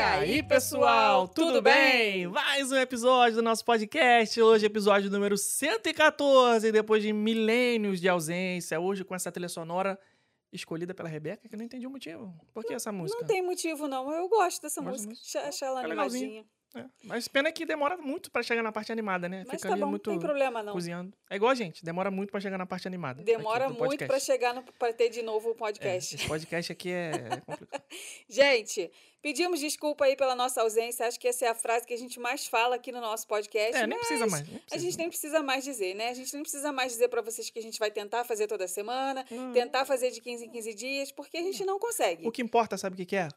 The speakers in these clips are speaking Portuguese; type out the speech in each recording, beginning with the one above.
aí, pessoal, tudo bem? Mais um episódio do nosso podcast. Hoje, episódio número 114, depois de milênios de ausência. Hoje, com essa trilha sonora escolhida pela Rebeca, que eu não entendi o motivo. Por que essa música? Não tem motivo, não. Eu gosto dessa música. Achei- ela É legalzinho. É, Mas pena que demora muito pra chegar na parte animada, né? Mas Fica tá bom, muito não tem problema, não. cozinhando. É igual a gente, demora muito pra chegar na parte animada. Demora muito pra chegar no, pra ter de novo o É, podcast. esse podcast aqui é complicado. Gente, pedimos desculpa aí pela nossa ausência. Acho que essa é a frase que a gente mais fala aqui no nosso podcast. É, nem precisa mais. nem A precisa. gente nem precisa mais dizer, né? A gente nem precisa mais dizer pra vocês que a gente vai tentar fazer toda semana, Hum. tentar fazer de 15 em 15 dias, porque a gente não consegue. O que importa, sabe o que que é?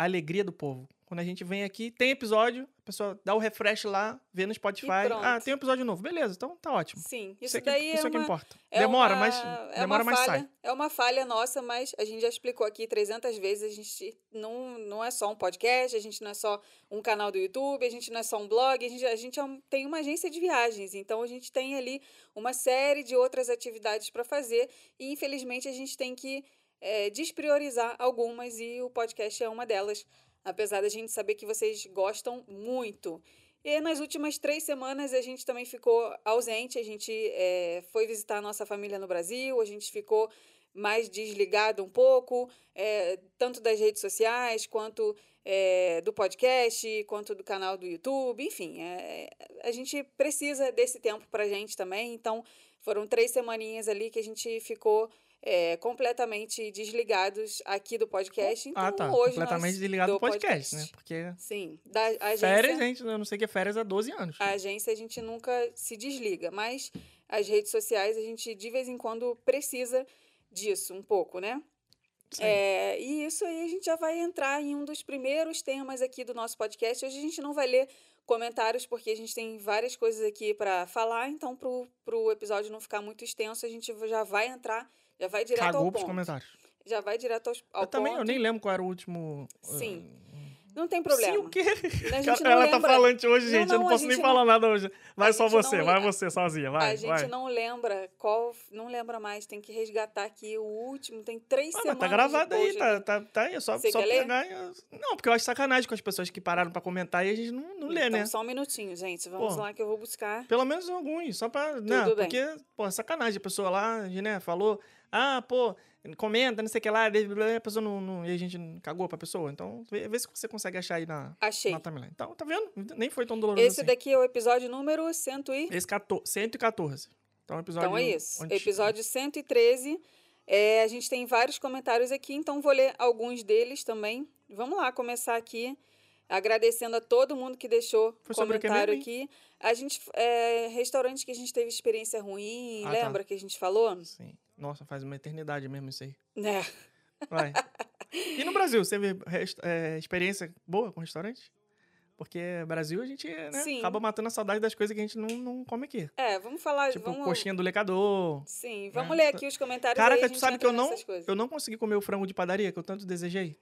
A alegria do povo. Quando a gente vem aqui, tem episódio, a pessoa dá o refresh lá, vê no Spotify. Ah, tem um episódio novo. Beleza, então tá ótimo. Sim, isso, Isso, é que, daí isso é é que uma, importa. É demora, uma- mas é demora, uma mas falha, sai. É uma falha nossa, mas a gente já explicou aqui 300 vezes. A gente não, não é só um podcast, a gente não é só um canal do YouTube, a gente não é só um blog, a gente, a gente é um- tem uma agência de viagens. Então a gente tem ali uma série de outras atividades para fazer e infelizmente a gente tem que é, despriorizar algumas e o podcast é uma delas. Apesar da gente saber que vocês gostam muito. E nas últimas três semanas a gente também ficou ausente, a gente eh, foi visitar a nossa família no Brasil, a gente ficou mais desligado um pouco, eh, tanto das redes sociais, quanto eh, do podcast, quanto do canal do YouTube, enfim, eh, a gente precisa desse tempo pra gente também, então foram três semaninhas ali que a gente ficou eh, completamente desligados aqui do podcast. Então, ah, tá. hoje Completamente nós- desligado do podcast, né? Porque Sim, da agência. férias, gente, eu não sei o que é férias há 12 anos. A agência a gente nunca se desliga, mas as redes sociais a gente de vez em quando precisa disso um pouco, né? É, e isso aí a gente já vai entrar em um dos primeiros temas aqui do nosso podcast. Hoje a gente não vai ler comentários porque a gente tem várias coisas aqui para falar, então pro, pro episódio não ficar muito extenso, a gente já vai entrar, já vai direto Cagou ao ponto. comentários. Já vai direto aos, ao Eu também, eu ponto. nem lembro qual era o último. Sim, uh, Não tem problema. Sim, o quê? Não ela tá lembra- falante hoje, Não, gente. eu não, não a posso nem gente falar não- nada hoje. Vai só você, não- vai você sozinha, vai. a gente vai. não lembra qual. Não lembra mais. Tem que resgatar aqui o último. Tem três Ah, mas semanas. tá de gravado aí, tá, tá, tá aí. é Só, Você só pegar. Não, porque eu acho sacanagem com as pessoas que pararam pra comentar e a gente não, não lê, então, né? só um minutinho, gente. Vamos Pô. lá que eu vou buscar. Pelo menos alguns, só pra. Né? Tudo bem. Porque, pô, é sacanagem. A pessoa lá, né, falou, ah, pô, comenta, não sei o que lá, a pessoa não, não- E a gente cagou pra pessoa. Então, vê, vê se você consegue achar aí na, Achei. na timeline. Então, tá vendo? Nem foi tão doloroso Esse assim. daqui é o episódio número 100 e... Esse 14, 114. Então, é episódio. Então é isso. onde- Episódio 113. É, a gente tem vários comentários aqui, então vou ler alguns deles também. Vamos lá, começar aqui. Agradecendo a todo mundo que deixou Foi comentário aqui. A gente. É, restaurante que a gente teve experiência ruim, Ah, tá. lembra que a gente falou? Sim. Nossa, faz uma eternidade mesmo isso aí. Né? Vai. E no Brasil, você teve é, experiência boa com restaurante? Porque Brasil a gente né, acaba matando a saudade das coisas que a gente não, não come aqui. É, vamos falar. Tipo, vamos... coxinha do lecador. Sim, vamos né? ler aqui os comentários. aí a Caraca, tu sabe que eu não, eu não consegui comer o frango de padaria que eu tanto desejei?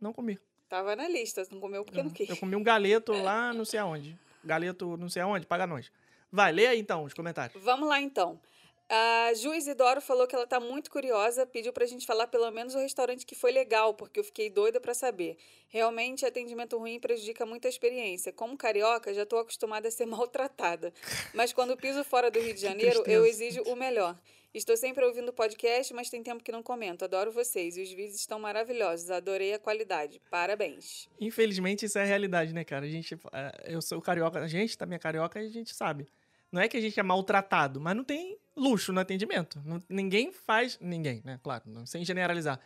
Não comi. Tava na lista, não comeu porque não quis. Eu comi um galeto lá, não sei aonde. Galeto, não sei aonde, paga nós. Vai, lê aí então os comentários. Vamos lá então. A Ju Isidoro falou que ela tá muito curiosa, pediu pra gente falar pelo menos o restaurante que foi legal, porque eu fiquei doida pra saber. Realmente, atendimento ruim prejudica muito a experiência. Como carioca, já tô acostumada a ser maltratada. Mas quando piso fora do Rio de Janeiro, eu exijo o melhor. Estou sempre ouvindo podcast, mas tem tempo que não comento. Adoro vocês. E os vídeos estão maravilhosos. Adorei a qualidade. Parabéns. Infelizmente, isso é a realidade, né, cara? A gente, é, eu sou carioca, a gente também é carioca e a gente sabe. Não é que a gente é maltratado, mas não tem luxo no atendimento. Ninguém faz. Ninguém, né? Claro, sem generalizar.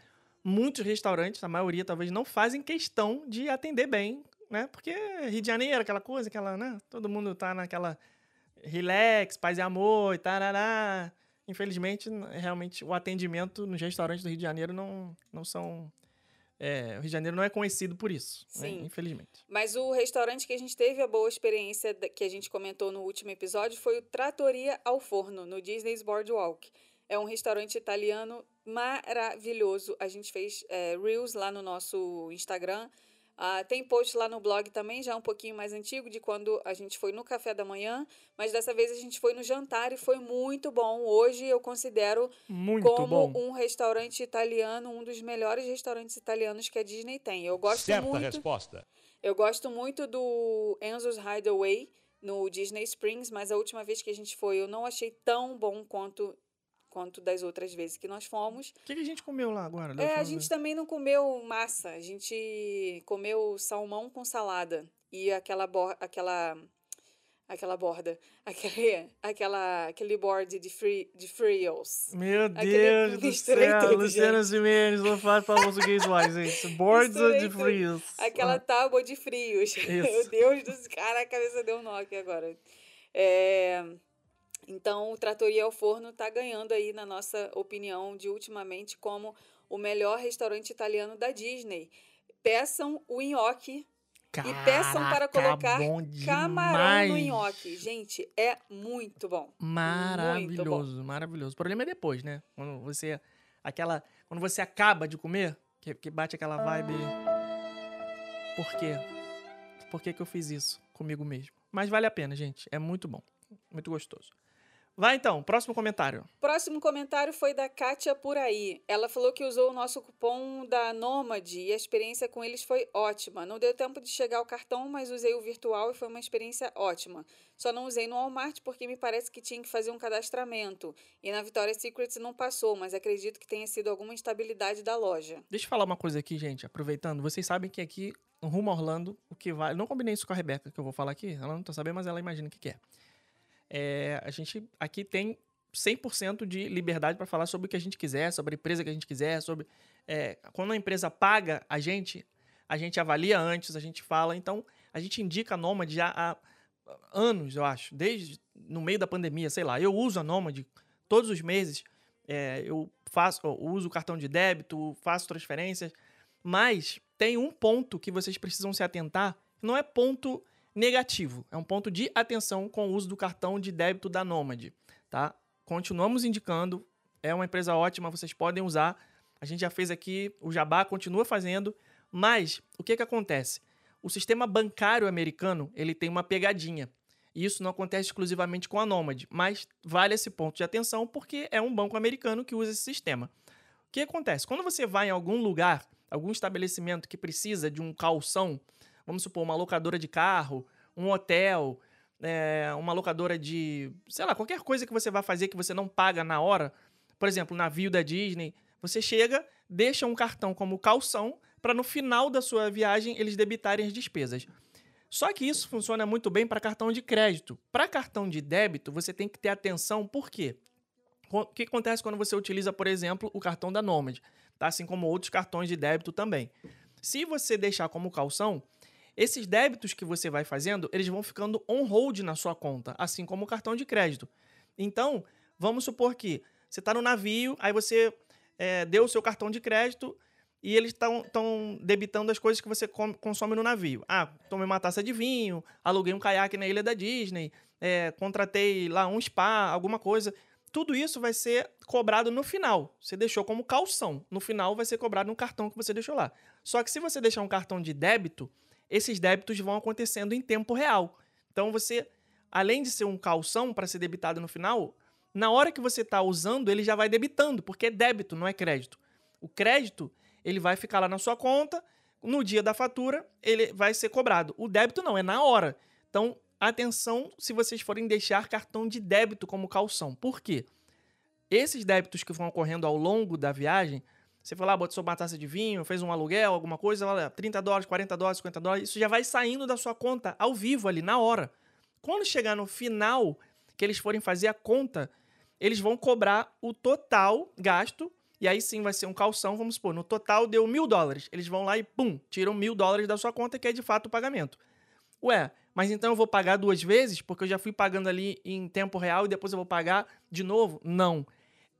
Muitos restaurantes, a maioria talvez, não fazem questão de atender bem, né? Porque Rio de Janeiro, aquela coisa, aquela, né? Todo mundo tá naquela relax, paz e amor e tarará. Infelizmente, realmente, o atendimento nos restaurantes do Rio de Janeiro não, não são. É, o Rio de Janeiro não é conhecido por isso, né? Sim. infelizmente. Mas o restaurante que a gente teve a boa experiência que a gente comentou no último episódio foi o Trattoria ao Forno, no Disney's Boardwalk. É um restaurante italiano maravilhoso. A gente fez é, Reels lá no nosso Instagram. Ah, tem post lá no blog também, já um pouquinho mais antigo, de quando a gente foi no café da manhã. Mas dessa vez a gente foi no jantar e foi muito bom. Hoje eu considero Muito como bom. um restaurante italiano, um dos melhores restaurantes italianos que a Disney tem. Eu gosto Certa muito. resposta. Eu gosto muito do Enzo's Hideaway no Disney Springs, mas a última vez que a gente foi eu não achei tão bom quanto quanto das outras vezes que nós fomos. O que, que a gente comeu lá agora? É, a gente também não comeu massa, a gente comeu salmão com salada e aquela aquela aquela borda, aquele aquela aquele board de free de frios. Meu Aquele- Deus do céu, tudo, Luciana Jimenez, não faz para português mais, gente. Boards de frios. Aquela tábua de frios. Meu Deus do céu. Cara, a cabeça deu um nó aqui agora. É, Então, o Tratoria ao Forno está ganhando aí, na nossa opinião, de ultimamente, como o melhor restaurante italiano da Disney. Peçam o nhoque e peçam para Caraca, colocar camarão no nhoque. Gente, é muito bom. Muito bom. Maravilhoso, maravilhoso. O problema é depois, né? Quando você aquela, quando você acaba de comer, que, que bate aquela vibe. Por quê? Por que, que eu fiz isso comigo mesmo? Mas vale a pena, gente. É muito bom, muito gostoso. Vai então, próximo comentário. Próximo comentário foi da Kátia por aí. Ela falou que usou o nosso cupom da Nômade e a experiência com eles foi ótima. Não deu tempo de chegar o cartão, mas usei o virtual e foi uma experiência ótima. Só não usei no Walmart porque me parece que tinha que fazer um cadastramento. E na Victoria's Secret não passou, mas acredito que tenha sido alguma instabilidade da loja. Deixa eu falar uma coisa aqui, gente, aproveitando. Vocês sabem que aqui, no Rumo a Orlando, o que vai. Não combinei isso com a Rebeca, que eu vou falar aqui. Ela não tá sabendo, mas ela imagina o que, que é. É, A gente aqui tem 100% de liberdade para falar sobre o que a gente quiser, sobre a empresa que a gente quiser, sobre. é, quando a empresa paga a gente, a gente avalia antes, a gente fala. Então, a gente indica a Nomad já há anos, eu acho. Desde no meio da pandemia, sei lá. Eu uso a Nomad todos os meses. é, eu faço, eu uso cartão de débito, faço transferências. Mas tem um ponto que vocês precisam se atentar. Não é ponto negativo, é um ponto de atenção com o uso do cartão de débito da Nomad, tá? Continuamos indicando, é uma empresa ótima, vocês podem usar. A gente já fez aqui, o Jabá continua fazendo, mas o que que acontece? O sistema bancário americano, ele tem uma pegadinha. E isso não acontece exclusivamente com a Nomad, mas vale esse ponto de atenção porque é um banco americano que usa esse sistema. O que acontece? Quando você vai em algum lugar, algum estabelecimento que precisa de um calção, vamos supor, uma locadora de carro, um hotel, é, uma locadora de, sei lá, qualquer coisa que você vai fazer que você não paga na hora, por exemplo, navio da Disney, você chega, deixa um cartão como calção para no final da sua viagem eles debitarem as despesas. Só que isso funciona muito bem para cartão de crédito. Para cartão de débito, você tem que ter atenção, por quê? O que acontece quando você utiliza, por exemplo, o cartão da Nomad, tá? assim como outros cartões de débito também. Se você deixar como calção, esses débitos que você vai fazendo, eles vão ficando on hold na sua conta, assim como o cartão de crédito. Então, vamos supor que você está no navio, aí você é, deu o seu cartão de crédito e eles estão debitando as coisas que você consome no navio. Ah, tomei uma taça de vinho, aluguei um caiaque na ilha da Disney, é, contratei lá um spa, alguma coisa. Tudo isso vai ser cobrado no final. Você deixou como calção. No final vai ser cobrado no cartão que você deixou lá. Só que se você deixar um cartão de débito, esses débitos vão acontecendo em tempo real. Então você, além de ser um calção para ser debitado no final, na hora que você está usando, ele já vai debitando, porque é débito, não é crédito. O crédito, ele vai ficar lá na sua conta, no dia da fatura, ele vai ser cobrado. O débito não, é na hora. Então, atenção se vocês forem deixar cartão de débito como calção. Por quê? Esses débitos que vão ocorrendo ao longo da viagem, você foi lá, botou uma taça de vinho, fez um aluguel, alguma coisa, olha, 30 dólares, 40 dólares, 50 dólares, isso já vai saindo da sua conta ao vivo ali, na hora. Quando chegar no final, que eles forem fazer a conta, eles vão cobrar o total gasto. E aí sim vai ser um calção, vamos supor, no total deu mil dólares. Eles vão lá e pum, tiram mil dólares da sua conta, que é de fato o pagamento. Ué, mas então eu vou pagar duas vezes, porque eu já fui pagando ali em tempo real e depois eu vou pagar de novo? Não.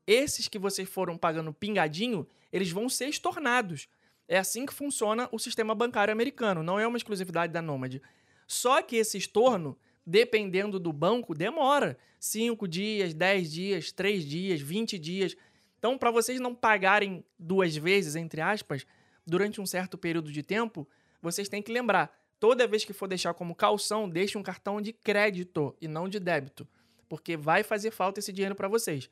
Esses que vocês foram pagando pingadinho, eles vão ser estornados. É assim que funciona o sistema bancário americano, não é uma exclusividade da Nomad. Só que esse estorno, dependendo do banco, demora. 5 dias, 10 dias, 3 dias, 20 dias. Então, para vocês não pagarem duas vezes, entre aspas, durante um certo período de tempo, vocês têm que lembrar: toda vez que for deixar como calção, deixe um cartão de crédito e não de débito, porque vai fazer falta esse dinheiro para vocês.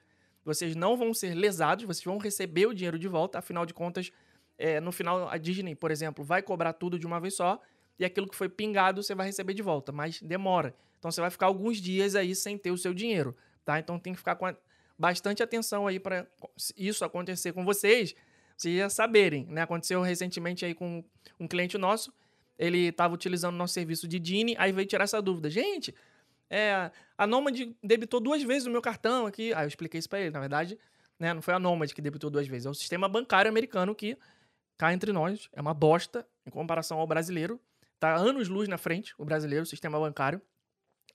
Vocês não vão ser lesados, vocês vão receber o dinheiro de volta, afinal de contas, é, no final, a Disney, por exemplo, vai cobrar tudo de uma vez só e aquilo que foi pingado você vai receber de volta, mas demora. Então você vai ficar alguns dias aí sem ter o seu dinheiro, tá? Então tem que ficar com bastante atenção aí para isso acontecer com vocês, vocês já saberem, né? Aconteceu recentemente aí com um cliente nosso, ele estava utilizando nosso serviço de Dini, aí veio tirar essa dúvida. Gente, é, a Nomad debitou duas vezes o meu cartão aqui. Aí eu expliquei isso para ele, na verdade, né? Não foi a Nomad que debitou duas vezes, é o sistema bancário americano que, cá entre nós, é uma bosta em comparação ao brasileiro. Tá anos luz na frente, o brasileiro, o sistema bancário.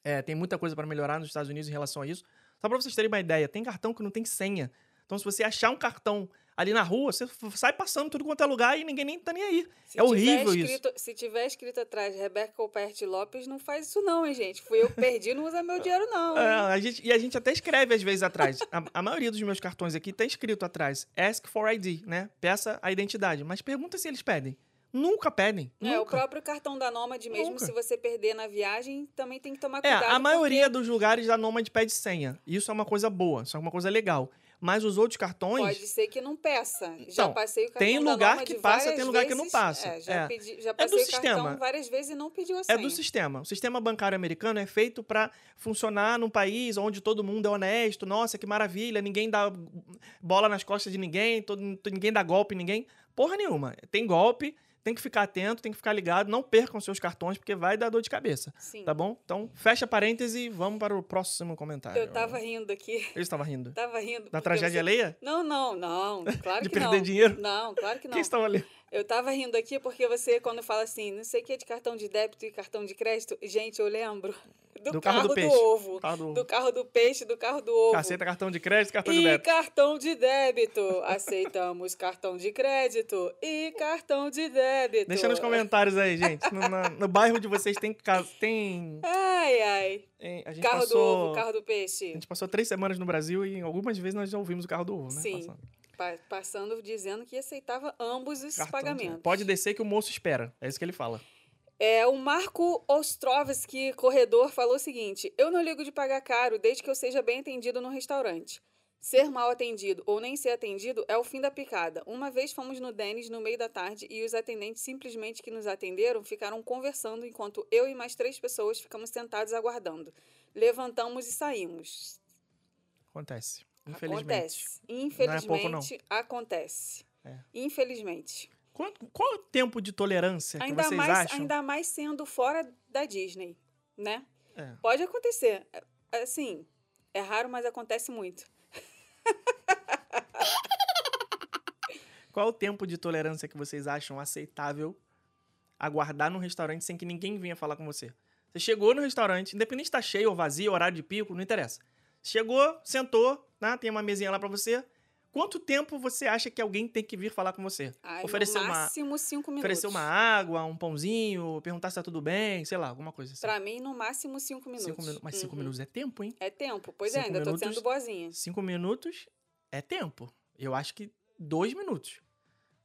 É, tem muita coisa para melhorar nos Estados Unidos em relação a isso. Só para vocês terem uma ideia, tem cartão que não tem senha. Então, se você achar um cartão ali na rua, você sai passando tudo quanto é lugar e ninguém nem tá nem aí. Se é horrível escrito, isso. Se tiver escrito atrás Rebeca Coperte Lopes, não faz isso não, hein, gente? Fui eu que perdi, não usa meu dinheiro não. É, a gente, e a gente até escreve às vezes atrás. A, a, maioria dos meus cartões aqui tem escrito atrás, ask for ID, né? Peça a identidade. Mas pergunta se eles pedem. Nunca pedem. É, nunca. o próprio cartão da Nômade mesmo, Nunca. se você perder na viagem, também tem que tomar É, cuidado. a maioria porque dos lugares da Nomad pede senha. Isso é uma coisa boa, isso é uma coisa legal. Mas os outros cartões. Pode ser que não peça. já Então, passei o cartão tem lugar que passa, tem lugar que não vezes. passa. É, já, É. pedi, já do passei o sistema. cartão várias vezes e não pediu a É senha. do sistema. O sistema bancário americano é feito para funcionar num país onde todo mundo é honesto. Nossa, que maravilha, ninguém dá bola nas costas de ninguém, todo, ninguém dá golpe em ninguém. Porra nenhuma. Tem golpe, tem que ficar atento, tem que ficar ligado. Não percam seus cartões, porque vai dar dor de cabeça. Sim. Tá bom? Então, fecha parêntese e vamos para o próximo comentário. Eu tava rindo aqui. Eu estava rindo. Tava rindo. Da tragédia você- alheia? Não, não, não. Claro De que perder não. dinheiro? Não, claro que não. Quem estava ali? Eu tava rindo aqui porque você, quando fala assim, não sei o que é de cartão de débito e cartão de crédito, gente, eu lembro do, Do carro, carro do do, peixe. ovo. Carro do. Do carro do peixe, do carro do ovo. Aceita cartão de crédito, cartão de e débito. cartão de débito. Aceitamos cartão de crédito e cartão de débito. Deixa nos comentários aí, gente. No, na- no bairro de vocês tem. Tem. Ai, ai. A Carro passou. do ovo, carro do A peixe. gente passou três semanas no Brasil e algumas vezes nós já ouvimos o carro do ovo, né? Sim. Passando. Pa- passando dizendo que aceitava ambos os Cartão pagamentos. Pode descer que o moço espera. É isso que ele fala. É, o Marco Ostrovski, corredor, falou o seguinte: Eu não ligo de pagar caro desde que eu seja bem atendido no restaurante. Ser mal atendido ou nem ser atendido é o fim da picada. Uma vez fomos no Dennis no meio da tarde e os atendentes simplesmente que nos atenderam ficaram conversando enquanto eu e mais três pessoas ficamos sentados aguardando. Levantamos e saímos. Acontece. Infelizmente. Acontece. Não é Infelizmente, pouco, não. acontece. É. Infelizmente. Qual, qual é o tempo de tolerância que Ainda vocês mais, acham? ainda mais sendo fora da Disney, né? É. Pode acontecer. É, Assim, é raro, mas acontece muito. Qual o tempo de tolerância que vocês acham aceitável aguardar num restaurante sem que ninguém venha falar com você? Você chegou no restaurante, independente se tá cheio ou vazio, horário de pico, não interessa. Chegou, sentou, né, tem uma mesinha lá pra você. Quanto tempo você acha que alguém tem que vir falar com você? Ai, Oferecer no uma- máximo cinco minutos. Oferecer uma água, um pãozinho, perguntar se tá tudo bem, sei lá, alguma coisa assim. Pra mim, no máximo cinco minutos. Cinco minu- Mas cinco Uhum. minutos é tempo, hein? É tempo. Pois Cinco é, ainda tô minutos- sendo boazinha. Cinco minutos é tempo. Eu acho que dois minutos.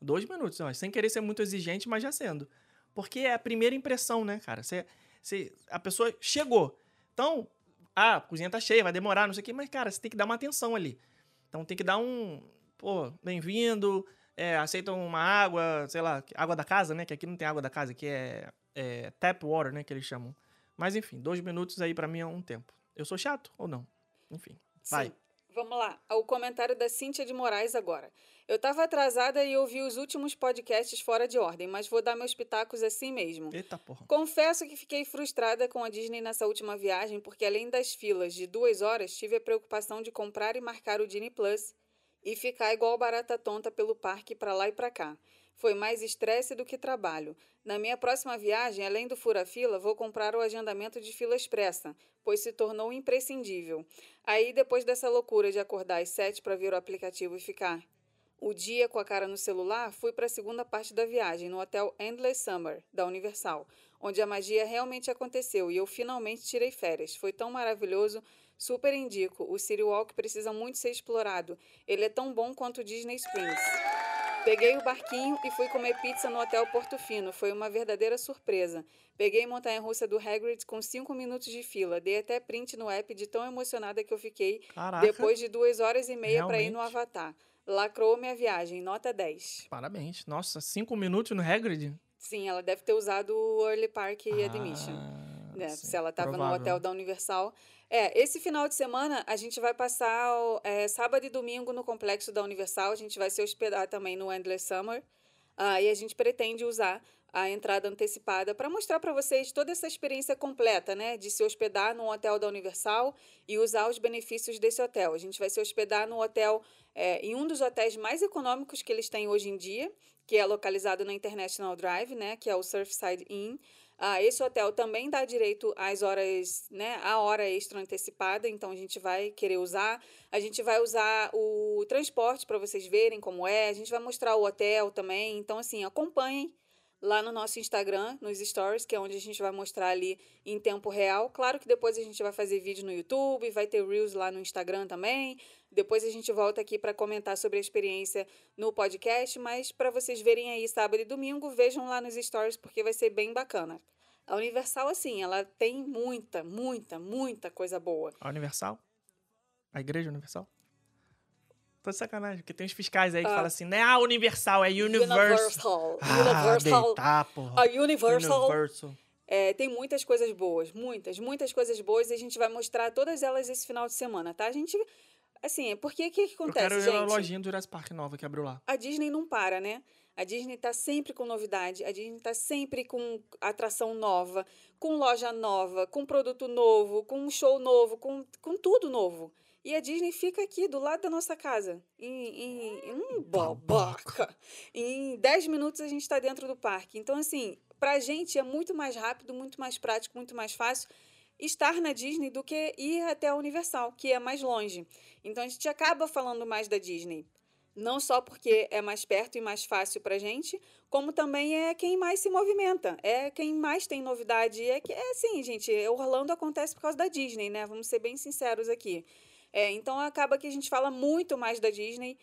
Dois minutos, ó, sem querer ser muito exigente, mas já sendo. Porque é a primeira impressão, né, cara? Você, você- a pessoa chegou. Então, ah, a cozinha tá cheia, vai demorar, não sei o quê, mas, cara, você tem que dar uma atenção ali. Então tem que dar um. Pô, bem-vindo. É, aceitam uma água, sei lá, água da casa, né? Que aqui não tem água da casa, aqui é, é tap water, né? Que eles chamam. Mas enfim, dois minutos aí pra mim é um tempo. Eu sou chato ou não? Enfim, vai. Vamos lá, o comentário da Cíntia de Moraes agora. Eu estava atrasada e ouvi os últimos podcasts fora de ordem, mas vou dar meus pitacos assim mesmo. Eita porra. Confesso que fiquei frustrada com a Disney nessa última viagem, porque além das filas de duas horas, tive a preocupação de comprar e marcar o Disney Plus e ficar igual barata tonta pelo parque para lá e para cá. Foi mais estresse do que trabalho. Na minha próxima viagem, além do fura-fila, vou comprar o agendamento de fila expressa, pois se tornou imprescindível. Aí, depois dessa loucura de acordar às sete para ver o aplicativo e ficar o dia com a cara no celular, fui para a segunda parte da viagem, no hotel Endless Summer, da Universal, onde a magia realmente aconteceu e eu finalmente tirei férias. Foi tão maravilhoso, super indico. O City Walk precisa muito ser explorado. Ele é tão bom quanto o Disney Springs. Peguei o barquinho e fui comer pizza no Hotel Porto Fino. Foi uma verdadeira surpresa. Peguei montanha-russa do Hagrid com cinco minutos de fila. Dei até print no app de tão emocionada que eu fiquei Caraca. depois de duas horas e meia para ir no. Avatar. Lacrou minha viagem, nota 10. Parabéns. Nossa, cinco minutos no Hagrid? Sim, ela deve ter usado o Early Park Admission. Ah, né? sim, Se ela estava no hotel da Universal. É, esse final de semana a gente vai passar é, sábado e domingo no complexo da Universal. A gente vai se hospedar também no Endless Summer. Ah, e a gente pretende usar a entrada antecipada para mostrar para vocês toda essa experiência completa, né? De se hospedar no hotel da Universal e usar os benefícios desse hotel. A gente vai se hospedar no hotel, é, em um dos hotéis mais econômicos que eles têm hoje em dia, que é localizado na International Drive, né? Que é o Surfside Inn. Ah, esse hotel também dá direito às horas, né, a hora extra antecipada, então a gente vai querer usar. A gente vai usar o transporte para vocês verem como é. A gente vai mostrar o hotel também. Então, assim, acompanhem lá no nosso Instagram, nos stories, que é onde a gente vai mostrar ali em tempo real. Claro que depois a gente vai fazer vídeo no YouTube, vai ter Reels lá no Instagram também. Depois a gente volta aqui para comentar sobre a experiência no podcast, mas para vocês verem aí sábado e domingo, vejam lá nos stories porque vai ser bem bacana. A Universal, assim, ela tem muita, muita, muita coisa boa. A Universal? A Igreja Universal? Tô de sacanagem, porque tem uns fiscais aí que Ah. falam assim, não é a Universal, é Universal. Universal. Ah, Universal. deitar, porra. A Universal Universal. É, tem muitas coisas boas, muitas, muitas coisas boas e a gente vai mostrar todas elas esse final de semana, tá? A gente, assim, porque o que, que Eu acontece, quero ir gente? na lojinha do Jurassic Park nova que abriu lá. A Disney não para, né? A Disney tá sempre com novidade, a Disney tá sempre com atração nova, com loja nova, com produto novo, com um show novo, com, com tudo novo. E a Disney fica aqui do lado da nossa casa. Em, em, em um babaca. Em 10 minutos a gente está dentro do parque. Então, assim, pra gente é muito mais rápido, muito mais prático, muito mais fácil estar na Disney do que ir até a Universal, que é mais longe. Então a gente acaba falando mais da Disney. Não só porque é mais perto e mais fácil pra gente, como também é quem mais se movimenta, é quem mais tem novidade. É que é assim, gente, Orlando acontece por causa da Disney, né? Vamos ser bem sinceros aqui. É, então acaba que a gente fala muito mais da Disney,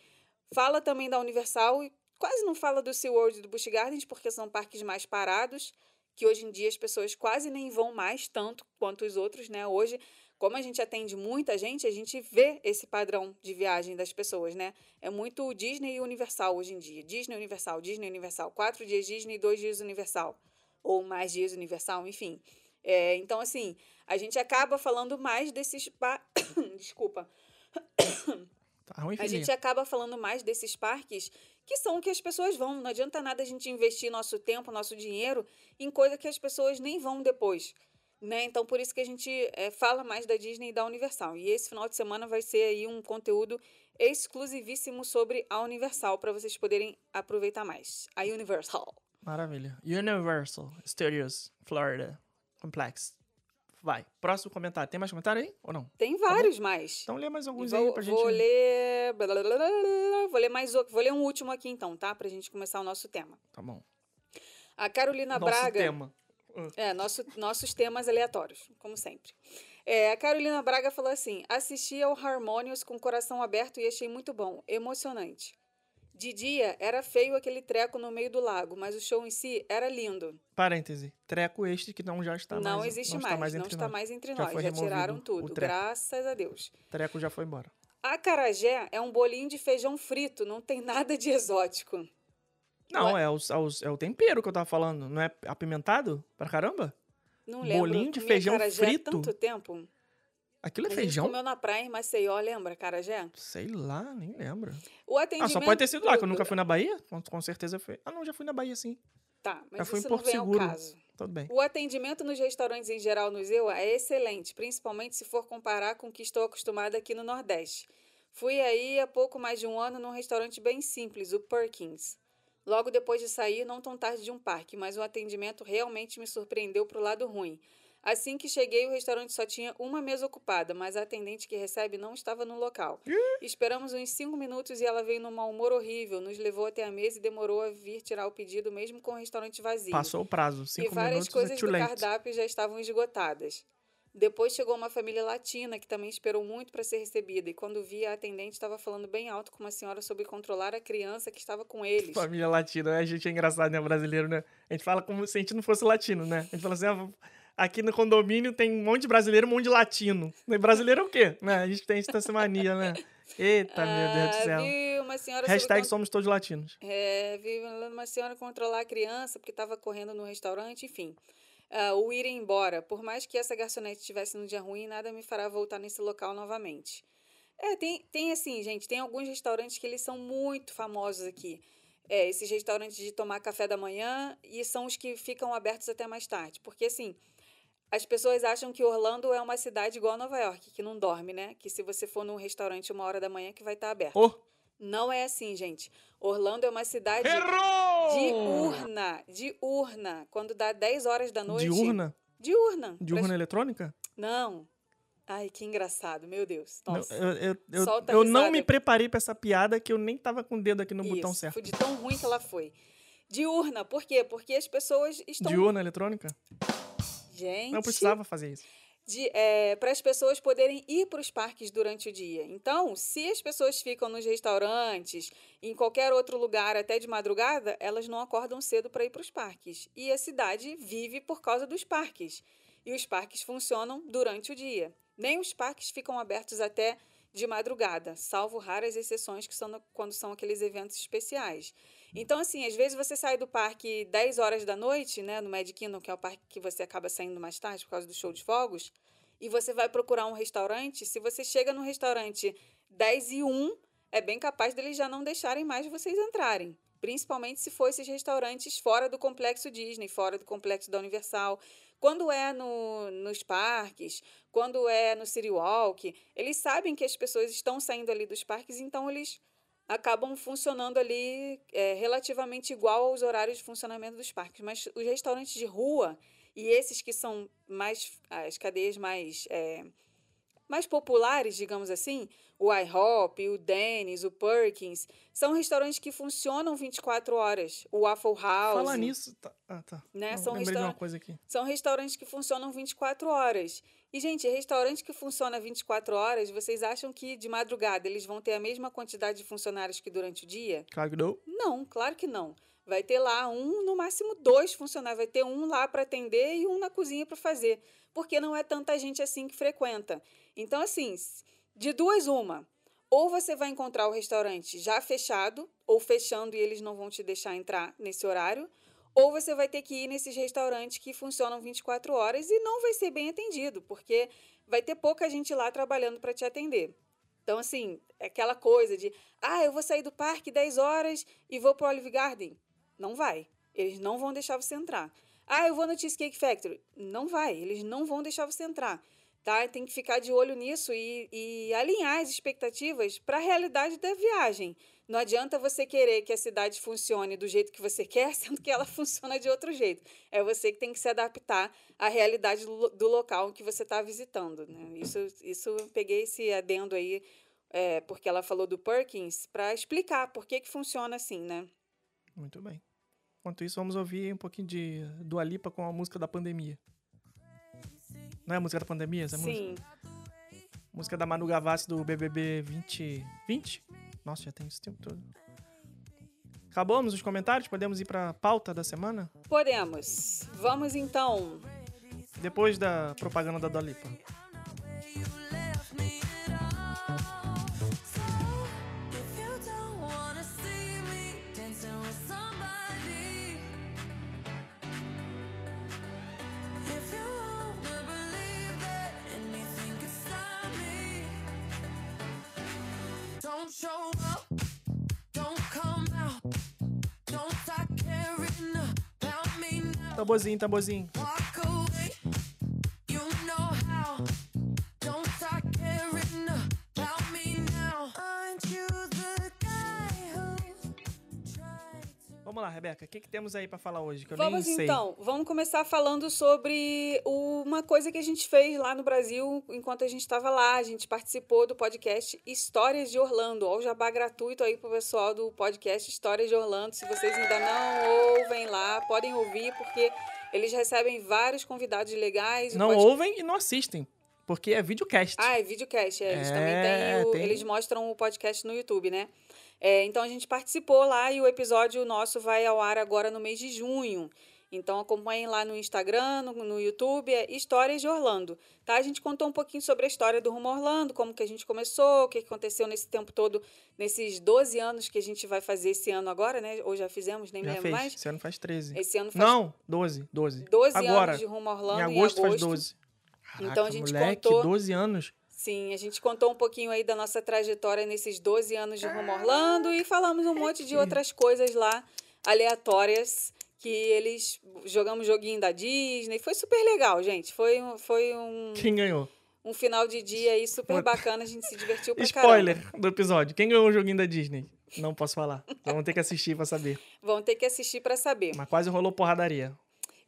fala também da Universal, e quase não fala do SeaWorld e do Busch Gardens, porque são parques mais parados, que hoje em dia as pessoas quase nem vão mais tanto quanto os outros, né? Hoje, como a gente atende muita gente, a gente vê esse padrão de viagem das pessoas, né? É muito Disney e Universal hoje em dia. Disney Universal, Disney Universal. Quatro dias Disney, dois dias Universal. Ou mais dias Universal, enfim. É, então, assim, a gente acaba falando mais desses. Pa... Desculpa. Tá ruim, A gente acaba falando mais desses parques que são o que as pessoas vão. Não adianta nada a gente investir nosso tempo, nosso dinheiro em coisa que as pessoas nem vão depois. Né? Então, por isso que a gente é, fala mais da Disney e da Universal. E esse final de semana vai ser aí um conteúdo exclusivíssimo sobre a Universal, para vocês poderem aproveitar mais. A Universal. Maravilha. Universal Studios, Florida. Complex. Vai. Próximo comentário. Tem mais comentário aí? Ou não? Tem vários mais. Então lê mais alguns vou, aí pra gente. vou ler. Vou ler mais Vou ler um último aqui então, tá? Pra gente começar o nosso tema. Tá bom. A Carolina Nosso Braga. tema. É, nosso, nossos temas aleatórios, como sempre. É, a Carolina Braga falou assim: assisti ao Harmonious com o coração aberto e achei muito bom, emocionante. De dia era feio aquele treco no meio do lago, mas o show em si era lindo. Parêntese. Treco este que não já está não mais. existe não mais, está mais não está nós. mais entre Já nós. Já tiraram o tudo, graças a Deus. Treco já foi embora. Acarajé é um bolinho de feijão frito, não tem nada de exótico. Não, é, é, os- é o tempero que eu tava falando. Não é apimentado? Pra caramba? Não lembro. Bolinho de feijão frito? tanto tempo. Aquilo é A feijão? comeu na praia em Maceió, lembra, Carajé? Sei lá, nem lembro. O Ah, atendimento... só pode ter sido lá, que eu nunca fui na Bahia. Com, certeza foi. Ah, não, já fui na Bahia sim. Tá, mas Já fui em isso Porto não vem Seguro. ao caso. Tudo bem. O atendimento nos restaurantes em geral no Zewa é excelente, principalmente se for comparar com o que estou acostumada aqui no Nordeste. Fui aí há pouco mais de um ano num restaurante bem simples, o Perkins. Logo depois de sair, não tão tarde de um parque, mas o atendimento realmente me surpreendeu pro lado ruim. Assim que cheguei, o restaurante só tinha uma mesa ocupada, mas a atendente que recebe não estava no local. Esperamos uns cinco minutos e ela veio num mau humor horrível, nos levou até a mesa e demorou a vir tirar o pedido, mesmo com o restaurante vazio Passou o prazo. e Cinco várias minutos é coisas too do late. cardápio já estavam esgotadas. Depois chegou uma família latina que também esperou muito para ser recebida, e quando vi, a atendente estava falando bem alto com uma senhora sobre controlar a criança que estava com eles. Família latina, né? A gente é engraçado, né? Brasileiro, né? A gente fala como se a gente não fosse latino, né? A gente fala assim, ah, aqui no condomínio tem um monte de brasileiro, um monte de latino. E brasileiro é o quê? Né? A gente tem essa mania, né? Eita, meu Deus do Ah, céu. Vi uma senhora sobre Hashtag con- somos todos latinos. É, vi uma senhora controlar a criança porque estava correndo no restaurante, enfim. Ah, o ir embora. Por mais que essa garçonete estivesse num dia ruim, nada me fará voltar nesse local novamente. É, tem, tem assim, gente, tem alguns restaurantes que eles são muito famosos aqui. É, esses restaurantes de tomar café da manhã e são os que ficam abertos até mais tarde. Porque, assim, as pessoas acham que Orlando é uma cidade igual a Nova York, que não dorme, né? Que se você for num restaurante uma hora da manhã que vai estar aberto. Oh, Não é assim, gente. Orlando é uma cidade diurna, diurna. Quando dá 10 horas da noite. diurna? Diurna. Diurna Pra- eletrônica? Não. Ai, que engraçado, meu Deus. Não, Nossa. eu eu, eu, Solta eu não me preparei pra essa piada que eu nem tava com o dedo aqui no botão Isso, certo. Foi de tão ruim que ela foi. Diurna, por quê? Porque as pessoas estão. Diurna eletrônica? Gente. Não precisava fazer isso. para as pessoas poderem ir para os parques durante o dia. Então, se as pessoas ficam nos restaurantes, em qualquer outro lugar, até de madrugada, elas não acordam cedo para ir para os parques. E a cidade vive por causa dos parques. E os parques funcionam durante o dia. Nem os parques ficam abertos até de madrugada, salvo raras exceções que são quando são aqueles eventos especiais. Então, assim, às vezes você sai do parque 10 horas da noite, né, no Magic Kingdom, que é o parque que você acaba saindo mais tarde por causa do show de fogos, e você vai procurar um restaurante, se você chega no restaurante 10 e 1, é bem capaz deles já não deixarem mais vocês entrarem. Principalmente se for esses restaurantes fora do complexo Disney, fora do complexo da Universal. Quando é no, nos parques, quando é no City Walk, eles sabem que as pessoas estão saindo ali dos parques, então eles acabam funcionando ali é, relativamente igual aos horários de funcionamento dos parques. Mas os restaurantes de rua e esses que são mais as cadeias mais é, mais populares, digamos assim, o IHOP, o Denny's, o Perkins, são restaurantes que funcionam 24 horas. O Waffle House. Falar nisso. Tá, ah, tá. Né, Não, são restauran- coisa aqui. São restaurantes que funcionam 24 horas. E, gente, restaurante que funciona 24 horas, vocês acham que de madrugada eles vão ter a mesma quantidade de funcionários que durante o dia? Claro que não. Não, claro que não. Vai ter lá um, no máximo dois funcionários. Vai ter um lá para atender e um na cozinha para fazer. Porque não é tanta gente assim que frequenta. Então, assim, de duas, uma. Ou você vai encontrar o restaurante já fechado, ou fechando e eles não vão te deixar entrar nesse horário. Ou você vai ter que ir nesses restaurantes que funcionam 24 horas e não vai ser bem atendido, porque vai ter pouca gente lá trabalhando para te atender. Então, assim, é aquela coisa de, ah, eu vou sair do parque 10 horas e vou pro Olive Garden. Não vai. Eles não vão deixar você entrar. Ah, eu vou no Cheesecake Factory. Não vai. Eles não vão deixar você entrar. Tá? Tem que ficar de olho nisso e, e alinhar as expectativas para a realidade da viagem. Não adianta você querer que a cidade funcione do jeito que você quer, sendo que ela funciona de outro jeito. É você que tem que se adaptar à realidade do, lo- do local que você está visitando. Né? Isso, isso eu peguei esse adendo aí, é, porque ela falou do Perkins, para explicar por que, que funciona assim, né? Muito bem. Enquanto isso, vamos ouvir um pouquinho de Dua Lipa com a música da pandemia. Não é a música da pandemia? Essa música? Sim. Música da Manu Gavassi do BBB 2020? Nossa, já tem esse tempo todo. Acabamos os comentários? Podemos ir pra pauta da semana? Podemos. Vamos então. Depois da propaganda da Dua Tamborzinho, tamborzinho. Vamos lá, Rebeca. O que, que temos aí pra falar hoje? Que eu Vamos nem sei. então, vamos começar falando sobre uma coisa que a gente fez lá no Brasil enquanto a gente estava lá. A gente participou do podcast Histórias de Orlando. Olha o jabá gratuito aí pro pessoal do podcast Histórias de Orlando. Se vocês ainda não ouvem lá, podem ouvir, porque eles recebem vários convidados legais. Não pod- ouvem e não assistem, porque é videocast. Ah, é videocast. É, eles É, também têm o- tem- Eles mostram o podcast no YouTube, né? É, então a gente participou lá e o episódio nosso vai ao ar agora no mês de junho. Então acompanhem lá no Instagram, no, no YouTube, é Histórias de Orlando. Tá? A gente contou um pouquinho sobre a história do Rumo Orlando, como que a gente começou, o que aconteceu nesse tempo todo, nesses 12 anos que a gente vai fazer esse ano agora, né? Ou já fizemos, nem Já lembro fez. mais. Esse ano faz 13. Esse ano faz Não, 12. 12. 12 Agora, anos de Rumo Orlando em agosto, faz agosto. 12. Caraca, Então a gente moleque, contou- 12 anos. Sim, a gente contou um pouquinho aí da nossa trajetória nesses 12 anos de Rumo Orlando e falamos um monte de outras coisas lá aleatórias que eles jogamos joguinho da Disney. Foi super legal, gente. Foi, um- foi um, Quem ganhou? um final de dia aí super bacana. A gente se divertiu pra Spoiler caramba. do episódio. Quem ganhou o joguinho da Disney? Não posso falar. Vamos ter que assistir pra saber. Vão ter que assistir pra saber. Mas quase rolou porradaria.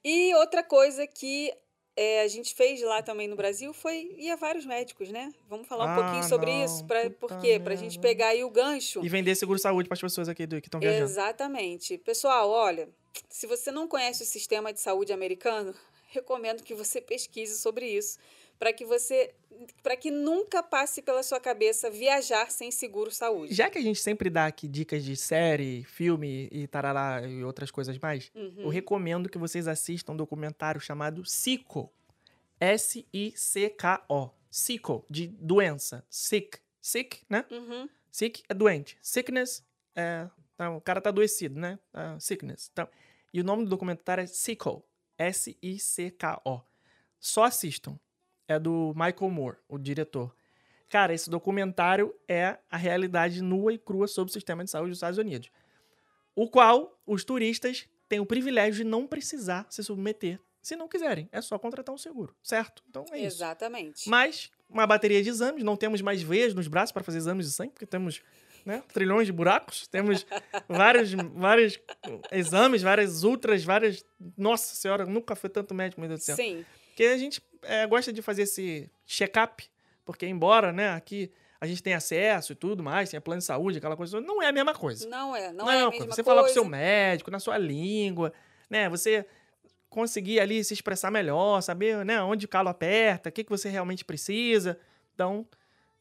E outra coisa que é, a gente fez lá também no Brasil foi ir a vários médicos, né? Vamos falar um Ah, pouquinho sobre não, isso. Pra, por quê? Pra gente merda. pegar aí o gancho. E vender seguro-saúde pras pessoas aqui do, que estão viajando. Exatamente. Pessoal, olha, se você não conhece o sistema de saúde americano, recomendo que você pesquise sobre isso, para que você para que nunca passe pela sua cabeça viajar sem seguro saúde. Já que a gente sempre dá aqui dicas de série, filme e tarará e outras coisas mais, Uhum. eu recomendo que vocês assistam um documentário chamado Sico. S-I-C-K-O. Sico, de doença. Sick. Sick, né? Uhum. Sick é doente. Sickness é. Então, o cara tá adoecido, né? Ah, sickness. Então, e o nome do documentário é Sico. S-I-C-K-O. Só assistam. É do Michael Moore, o diretor. Cara, esse documentário é a realidade nua e crua sobre o sistema de saúde dos Estados Unidos. O qual os turistas têm o privilégio de não precisar se submeter se não quiserem. É só contratar um seguro, certo? Então é isso. Exatamente. Mas uma bateria de exames, não temos mais veias nos braços para fazer exames de sangue, porque temos né, trilhões de buracos, temos vários, vários exames, várias ultras, várias. Nossa senhora, nunca foi tanto médico, meu Deus do céu. Sim. Porque a gente é, gosta de fazer esse check-up, porque embora, né, aqui a gente tenha acesso e tudo mais, tenha plano de saúde, aquela coisa, não é a mesma coisa. Não é, não, Não, é a mesma você coisa. falar com o seu médico, na sua língua, né? Você conseguir ali se expressar melhor, saber né, onde o calo aperta, o que, que você realmente precisa. Então,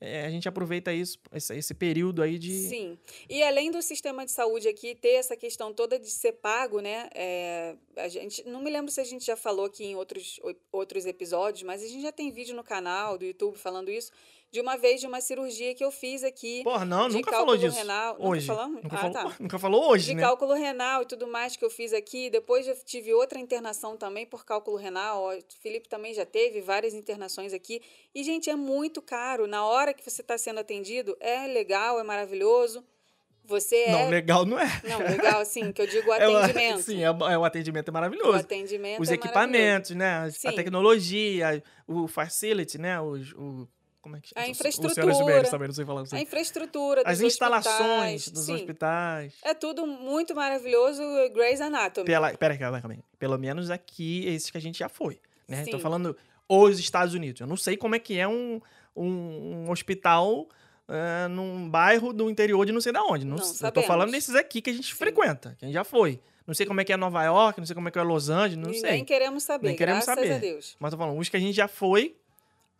é, a gente aproveita isso, esse, período aí de. Sim. E além do sistema de saúde aqui ter essa questão toda de ser pago, né? é, a gente não me lembro se a gente já falou aqui em outros, outros episódios, mas a gente já tem vídeo no canal do YouTube falando isso de uma vez de uma cirurgia que eu fiz aqui. Porra, não, de nunca falou disso. renal. Nunca Hoje. falamos? Nunca, Ah, falou, tá. nunca falou hoje, de né? cálculo renal e tudo mais que eu fiz aqui. Depois eu tive outra internação também por cálculo renal. O Felipe também já teve várias internações aqui. E, gente, é muito caro. Na hora que você está sendo atendido, é legal, é maravilhoso. Você é. Não, legal não é. Não, legal, assim, que eu digo o É o- atendimento. sim, é, é o atendimento é o maravilhoso. atendimento Os é equipamentos, né? A tecnologia, o facility, né? Os, o, como é que A o- o infraestrutura. senhor Gilberto também, não sei falar. não. A infraestrutura dos As instalações hospitais, dos sim. hospitais. É tudo muito maravilhoso. Grey's Anatomy. Pela, pera, calma aí. Pelo menos aqui, esses que a gente já foi. Né? Tô Sim. falando os Estados Unidos. Eu não sei como é que é um, um, um hospital ah, num bairro do interior de não sei da onde. Não, Não eu tô falando desses aqui que a gente frequenta, que a gente já foi. Não sei como é que é Nova York, não sei como é que é Los Angeles, não E sei. Nem queremos saber, Nem queremos graças saber. a Deus. Mas tô falando, os que a gente já foi,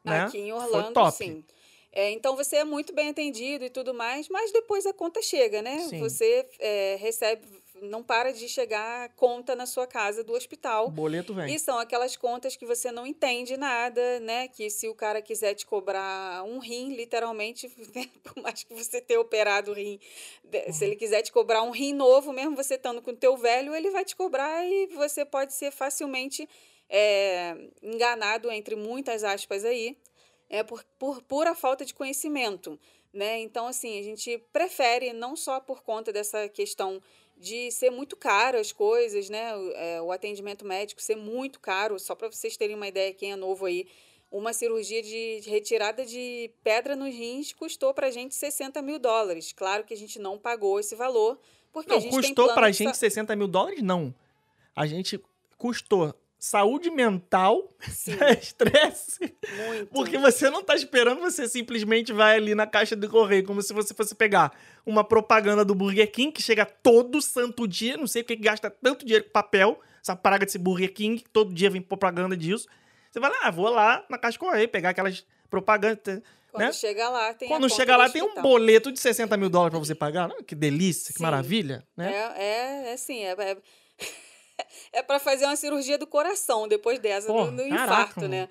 né? Aqui em foi Orlando, top. sim. É, então você é muito bem atendido e tudo mais, mas depois a conta chega, né? Sim. Você é, recebe, não para de chegar conta na sua casa do O hospital. boleto vem. E são aquelas contas que você não entende nada, né? Que se o cara quiser te cobrar um rim, literalmente, né? por mais que você tenha operado o rim, se ele quiser te cobrar um rim novo, mesmo você estando com o teu velho, ele vai te cobrar e você pode ser facilmente é, enganado, entre muitas aspas aí, é por, por pura falta de conhecimento, né? Então, assim, a gente prefere, não só por conta dessa questão de ser muito caro as coisas, né? O, é, o atendimento médico ser muito caro, só para vocês terem uma ideia, quem é novo aí, uma cirurgia de retirada de pedra nos rins custou pra gente 60 mil dólares. Claro que a gente não pagou esse valor, porque Não, a gente custou de sa- gente 60 mil dólares? Não. A gente custou saúde mental, Sim, estresse, muito. porque você não tá esperando, você simplesmente vai ali na caixa do correio, como se você fosse pegar uma propaganda do Burger King, que chega todo santo dia, não sei porque que gasta tanto dinheiro com papel, essa praga desse Burger King, todo dia vem propaganda disso. Você vai lá, ah, vou lá na caixa do correio, pegar aquelas propagandas, Quando né? chega lá, tem Quando chega lá, tem um boleto de 60 mil dólares pra você pagar. Que delícia, que Sim. maravilha, né? É, é, é assim, é, é, é para fazer uma cirurgia do coração depois dessa, Pô, do, do caraca, infarto, mano. né?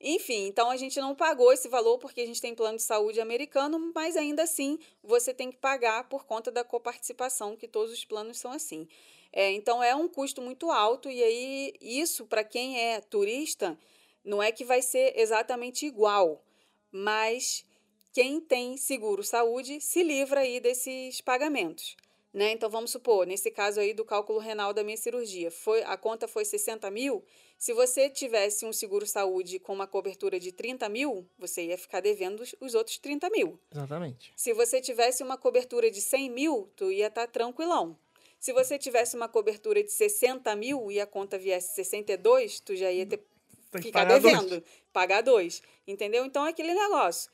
Enfim, então a gente não pagou esse valor porque a gente tem plano de saúde americano, mas ainda assim você tem que pagar por conta da coparticipação, que todos os planos são assim. É, então é um custo muito alto, e aí isso, para quem é turista, não é que vai ser exatamente igual, mas quem tem seguro saúde se livra aí desses pagamentos. Né? Então vamos supor, nesse caso aí do cálculo renal da minha cirurgia, foi a conta foi 60 mil. Se você tivesse um seguro saúde com uma cobertura de 30 mil, você ia ficar devendo os, os outros 30 mil. Exatamente. Se você tivesse uma cobertura de 100 mil, tu ia estar tranquilão. Se você tivesse uma cobertura de 60 mil e a conta viesse 62, tu já ia ter Tem que ficar pagar dois. devendo, pagar dois, entendeu? Então é aquele negócio.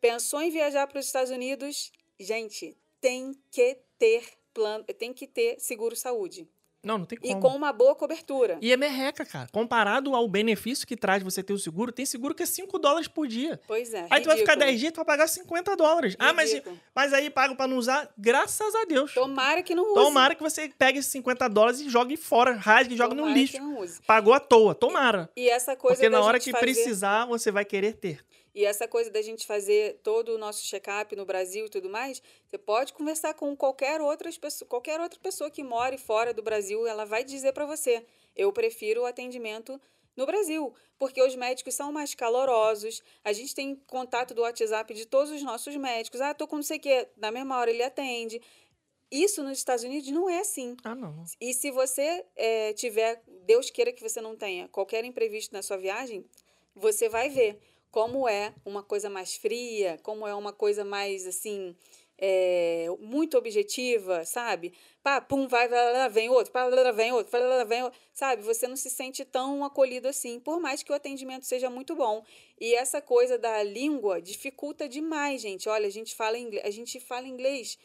Pensou em viajar para os Estados Unidos, gente, tem que ter plano, tem que ter seguro saúde Não, não tem como. e com uma boa cobertura. E é merreca, cara. Comparado ao benefício que traz você ter o seguro, tem seguro que é 5 dólares por dia. Pois é. Aí tu vai ficar ridículo. 10 dias, tu vai pagar 50 dólares. Ah, mas, Ridículo. mas aí pago pra não usar, graças a Deus. Tomara que não use. Tomara que você pegue esses 50 dólares e jogue fora, rasgue e jogue no lixo. que não use. Pagou à toa, tomara. E essa coisa Porque na hora que fazer... precisar, você vai querer ter. E essa coisa da gente fazer todo o nosso check-up no Brasil e tudo mais, você pode conversar com qualquer, outras pessoa, qualquer outra pessoa que more fora do Brasil, ela vai dizer para você: eu prefiro o atendimento no Brasil, porque os médicos são mais calorosos, a gente tem contato do WhatsApp de todos os nossos médicos. Ah, tô com não sei o quê, na mesma hora ele atende. Isso nos Estados Unidos não é assim. Ah, não. E se você eh, tiver, Deus queira que você não tenha qualquer imprevisto na sua viagem, você vai ver como é uma coisa mais fria, como é uma coisa mais assim. eh, muito objetiva, sabe? Pá, pum, vai, vai, vem outro, pá, vem outro, pá, lá, vem outro, sabe? Você não se sente tão acolhido assim, por mais que o atendimento seja muito bom. E essa coisa da língua dificulta demais, gente. Olha, a gente fala inglês, a gente fala inglês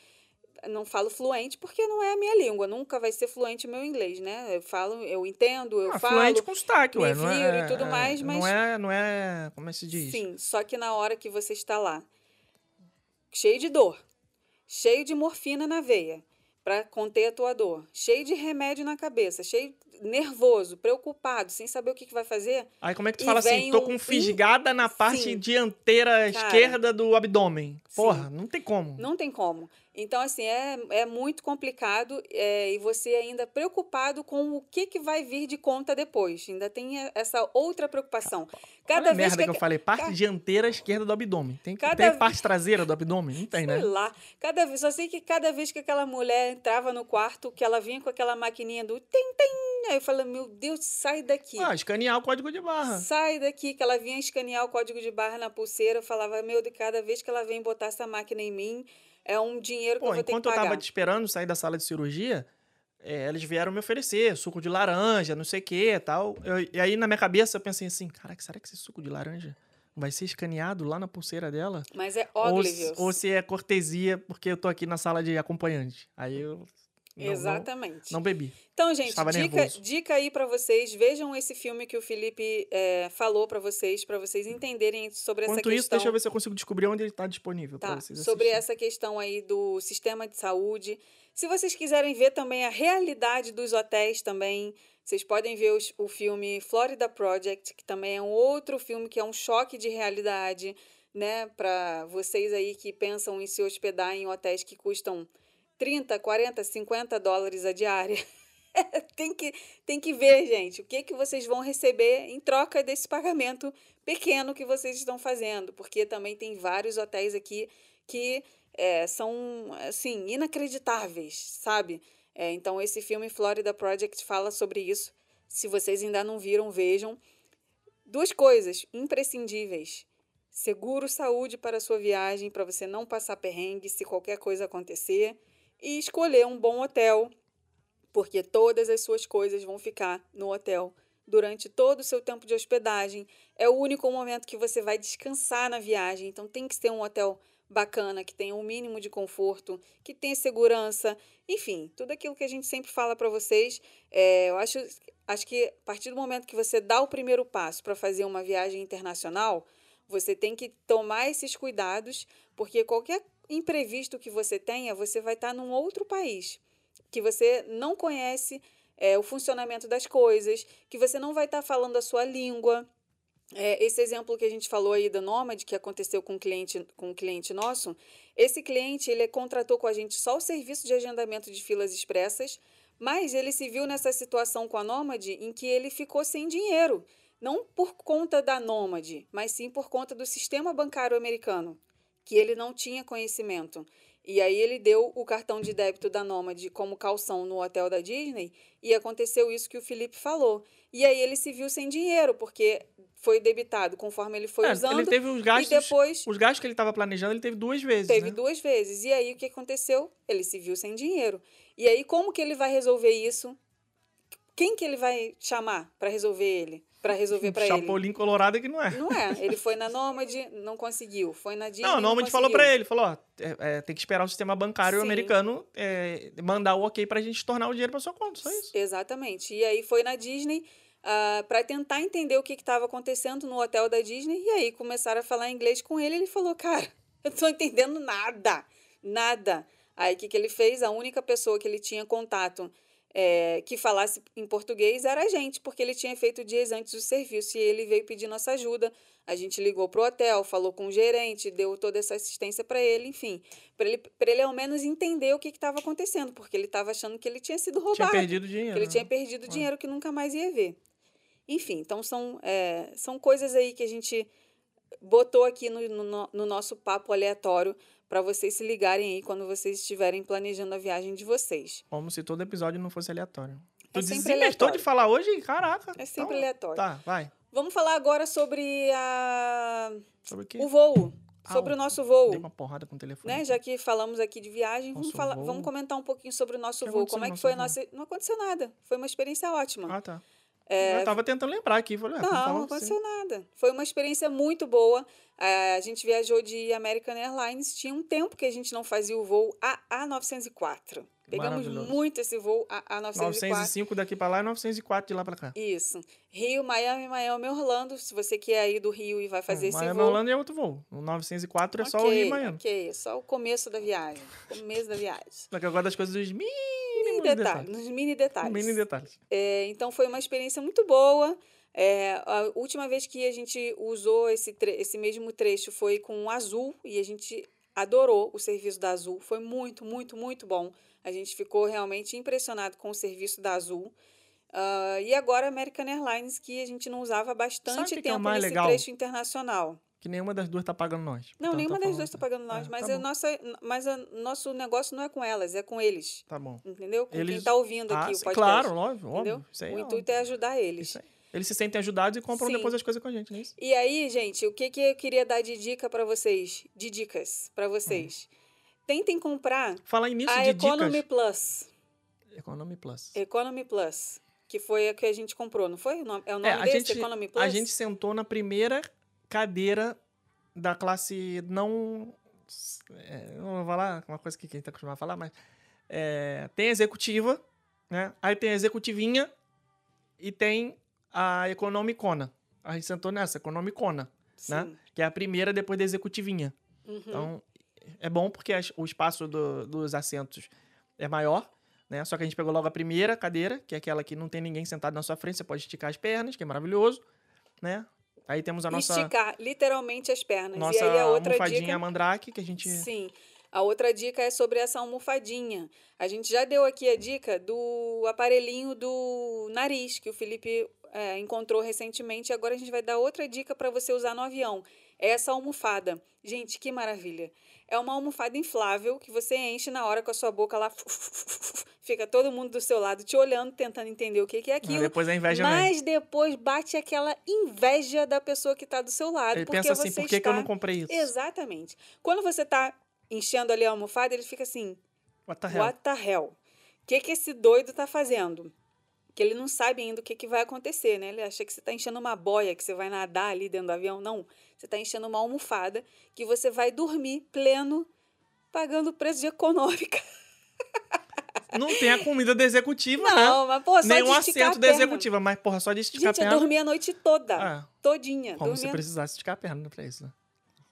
não falo fluente porque não é a minha língua, nunca vai ser fluente o meu inglês, né? Eu falo, eu entendo, eu Ah, falo. fluente com sotaque, ué. Não é, e tudo mais, mas- Não é, não é... Como é que se diz? Sim, só que na hora que você está lá, cheio de dor, cheio de morfina na veia para conter a tua dor, cheio de remédio na cabeça, cheio nervoso, preocupado, sem saber o que, que vai fazer, Aí como é que tu fala assim? Tô um- com fisgada na parte Sim. dianteira Cara. esquerda do abdômen. Sim. Porra, não tem como. Não tem como. Então, assim, é, é muito complicado é, e você ainda preocupado com o que, que vai vir de conta depois. Ainda tem essa outra preocupação. Cada Olha vez merda que, que, eu falei. Parte ca- dianteira esquerda do abdômen. Tem Cada ve- parte traseira do abdômen? Não tem, né? Sei lá. Cada vez, só sei que cada vez que aquela mulher entrava no quarto, que ela vinha com aquela maquininha do tem, tem. Aí eu falei, meu Deus, sai daqui. Ah, escanear o código de barra. Sai daqui, que ela vinha escanear o código de barra na pulseira. Eu falava, meu Deus, cada vez que ela vem botar essa máquina em mim, é um dinheiro que Pô, eu vou ter que enquanto eu pagar. tava te esperando sair da sala de cirurgia, é, eles vieram me oferecer suco de laranja, não sei o que e tal. Eu- e aí na minha cabeça eu pensei assim, caraca, será que esse suco de laranja vai ser escaneado lá na pulseira dela? Mas é Ou, óbvio. se- ou se é cortesia porque eu tô aqui na sala de acompanhante. Aí eu não, não, Exatamente. não bebi. Então, gente, Estava dica, nervoso. dica aí pra vocês. Vejam esse filme que o Felipe é, falou pra vocês, pra vocês entenderem sobre essa Enquanto isso, questão. deixa eu ver se eu consigo descobrir onde ele tá disponível Tá, vocês sobre assistirem. essa questão aí do sistema de saúde. Se vocês quiserem ver também a realidade dos hotéis também, vocês podem ver os- o filme Florida Project, que também é um outro filme que é um choque de realidade, né, para vocês aí que pensam em se hospedar em hotéis que custam 30, 40, 50 dólares a diária. tem, que, tem que ver, gente, o que, que vocês vão receber em troca desse pagamento pequeno que vocês estão fazendo. Porque também tem vários hotéis aqui que é, são, assim, inacreditáveis, sabe? É, então, esse filme Florida Project fala sobre isso. Se vocês ainda não viram, vejam. Duas coisas imprescindíveis. Seguro saúde para a sua viagem, para você não passar perrengue se qualquer coisa acontecer. E escolher um bom hotel, porque todas as suas coisas vão ficar no hotel durante todo o seu tempo de hospedagem. É o único momento que você vai descansar na viagem, então tem que ser um hotel bacana, que tenha um mínimo de conforto, que tenha segurança, enfim, tudo aquilo que a gente sempre fala para vocês. É, eu acho, acho que a partir do momento que você dá o primeiro passo para fazer uma viagem internacional, você tem que tomar esses cuidados, porque qualquer imprevisto que você tenha, você vai estar num outro país que você não conhece é, o funcionamento das coisas, que você não vai estar falando a sua língua. É, esse exemplo que a gente falou aí da Nômade, que aconteceu com um cliente, com um cliente nosso, esse cliente ele contratou com a gente só o serviço de agendamento de filas expressas, mas ele se viu nessa situação com a Nômade em que ele ficou sem dinheiro, não por conta da Nômade, mas sim por conta do sistema bancário americano, que ele não tinha conhecimento. E aí ele deu o cartão de débito da Nômade como calção no hotel da Disney e aconteceu isso que o Felipe falou. E aí ele se viu sem dinheiro, porque foi debitado conforme ele foi É, usando. ele teve os gastos, e depois os gastos que ele estava planejando, ele teve duas vezes, teve né? duas vezes. E aí o que aconteceu? Ele se viu sem dinheiro. E aí como que ele vai resolver isso? Quem que ele vai chamar para resolver ele? Para resolver para ele? Chapolin colorado que não é. Não é. Ele foi na Nômade, não conseguiu. Foi na Disney, Não, o Nômade falou pra ele, falou, ó, é, é, tem que esperar o sistema bancário Sim. americano é, mandar o ok pra gente tornar o dinheiro pra sua conta, só isso. Exatamente. E aí foi na Disney para tentar entender o que estava acontecendo no hotel da Disney. E aí começaram a falar inglês com ele. Ele falou, cara, eu não tô entendendo nada. Nada. Aí o que, que ele fez? A única pessoa que ele tinha contato é, que falasse em português era a gente, porque ele tinha feito dias antes o serviço e ele veio pedir nossa ajuda. A gente ligou pro hotel, falou com o gerente, deu toda essa assistência para ele, enfim, para ele, pra ele ao menos entender o que estava acontecendo, porque ele estava achando que ele tinha sido roubado. Tinha perdido dinheiro. Que ele né? tinha perdido dinheiro que nunca mais ia ver. Enfim, então são, é, são coisas aí que a gente botou aqui no, no, no nosso papo aleatório para vocês se ligarem aí quando vocês estiverem planejando a viagem de vocês. Como se todo episódio não fosse aleatório. Tu É desinvestou aleatório. de falar hoje? Caraca. É sempre Então, aleatório. Tá, vai. Vamos falar agora sobre a, Sobre o quê? o voo, sobre Ah, o nosso voo. Dei uma porrada com o telefone. Né? Já que falamos aqui de viagem, vamos, falar, voo. vamos comentar um pouquinho sobre o nosso que voo. Como é que foi a nossa. Não aconteceu nada. Foi uma experiência ótima. Ah, tá. Eu tava tentando lembrar aqui. Falei, ah, Não, não assim. aconteceu nada. Foi uma experiência muito boa. Eh, A gente viajou de American Airlines. Tinha um tempo que a gente não fazia o voo AA904. Pegamos muito esse voo AA904. 905 daqui pra lá e 904 de lá pra cá. Isso. Rio, Miami, Miami, Orlando. Se você quer ir do Rio e vai fazer esse Miami, voo. Orlando é outro voo. O 904 é só o Rio e Miami. Ok, só o começo da viagem. Começo da viagem. Só que eu gosto das coisas dos Mini detalhes, detalhes. nos mini detalhes. Mini detalhes. É, então foi uma experiência muito boa. É, a última vez que a gente usou esse, esse mesmo trecho foi com o Azul e a gente adorou o serviço da Azul. Foi muito, muito, muito bom. A gente ficou realmente impressionado com o serviço da Azul. Ah, e agora a American Airlines, que a gente não usava bastante o que que é o tempo nesse legal? trecho internacional. Que nenhuma das duas tá pagando nós. Não, Então, nenhuma tá das duas está assim. pagando nós, É, mas, tá a bom. nossa, mas a nosso negócio não é com elas, é com eles. Tá bom. Entendeu? Com quem Eles- está ouvindo aqui Ah, o sim, podcast. claro, óbvio, óbvio. O é intuito é ajudar eles. Isso aí. Eles se sentem ajudados e compram Sim. depois as coisas com a gente, não é isso? E aí, gente, o que, que eu queria dar de dica para vocês? De dicas para vocês. Tentem comprar Falar nisso a de Economy dicas. Plus. Economy Plus. Economy Plus. Que foi a que a gente comprou, não foi? É o nome É, a desse? gente, Economy Plus? a gente sentou na primeira cadeira da classe não. é, não vou falar uma coisa que quem tá acostumado a falar, mas. é, tem a executiva, né? Aí tem a executivinha e tem a economicona. A gente sentou nessa, economicona, né? Sim. Que é a primeira depois da executivinha. Uhum. Então, é bom porque as- o espaço do- dos assentos é maior, né? Só que a gente pegou logo a primeira cadeira, que é aquela que não tem ninguém sentado na sua frente, você pode esticar as pernas, que é maravilhoso, né? Aí temos a nossa, Esticar literalmente as pernas. nossa e aí a outra almofadinha dica. mandrake, que a gente... Sim. A outra dica é sobre essa almofadinha. A gente já deu aqui a dica do aparelhinho do nariz, que o Felipe é, encontrou recentemente. Agora a gente vai dar outra dica para você usar no avião. É essa almofada. Gente, que maravilha. É uma almofada inflável que você enche na hora com a sua boca lá. Fica todo mundo do seu lado te olhando, tentando entender o que que é aquilo. depois a inveja. Mas depois bate aquela inveja da pessoa que está do seu lado. Ele porque pensa assim, você por que, que está... eu não comprei isso? Exatamente. Quando você tá enchendo ali a almofada, ele fica assim, What the hell? what the hell? O que que esse doido tá fazendo? Que ele não sabe ainda o que, que vai acontecer, né? Ele acha que você tá enchendo uma boia, que você vai nadar ali dentro do avião. Não, você tá enchendo uma almofada que você vai dormir pleno, pagando o preço de econômica. Não tem a comida da executiva, né? Não, mas pô, só Nem de assento a da executiva, mas porra, só de esticar Gente, a eu perna. dormi a noite toda. Ah, Todinha. como dormi se precisasse esticar a perna pra isso, né?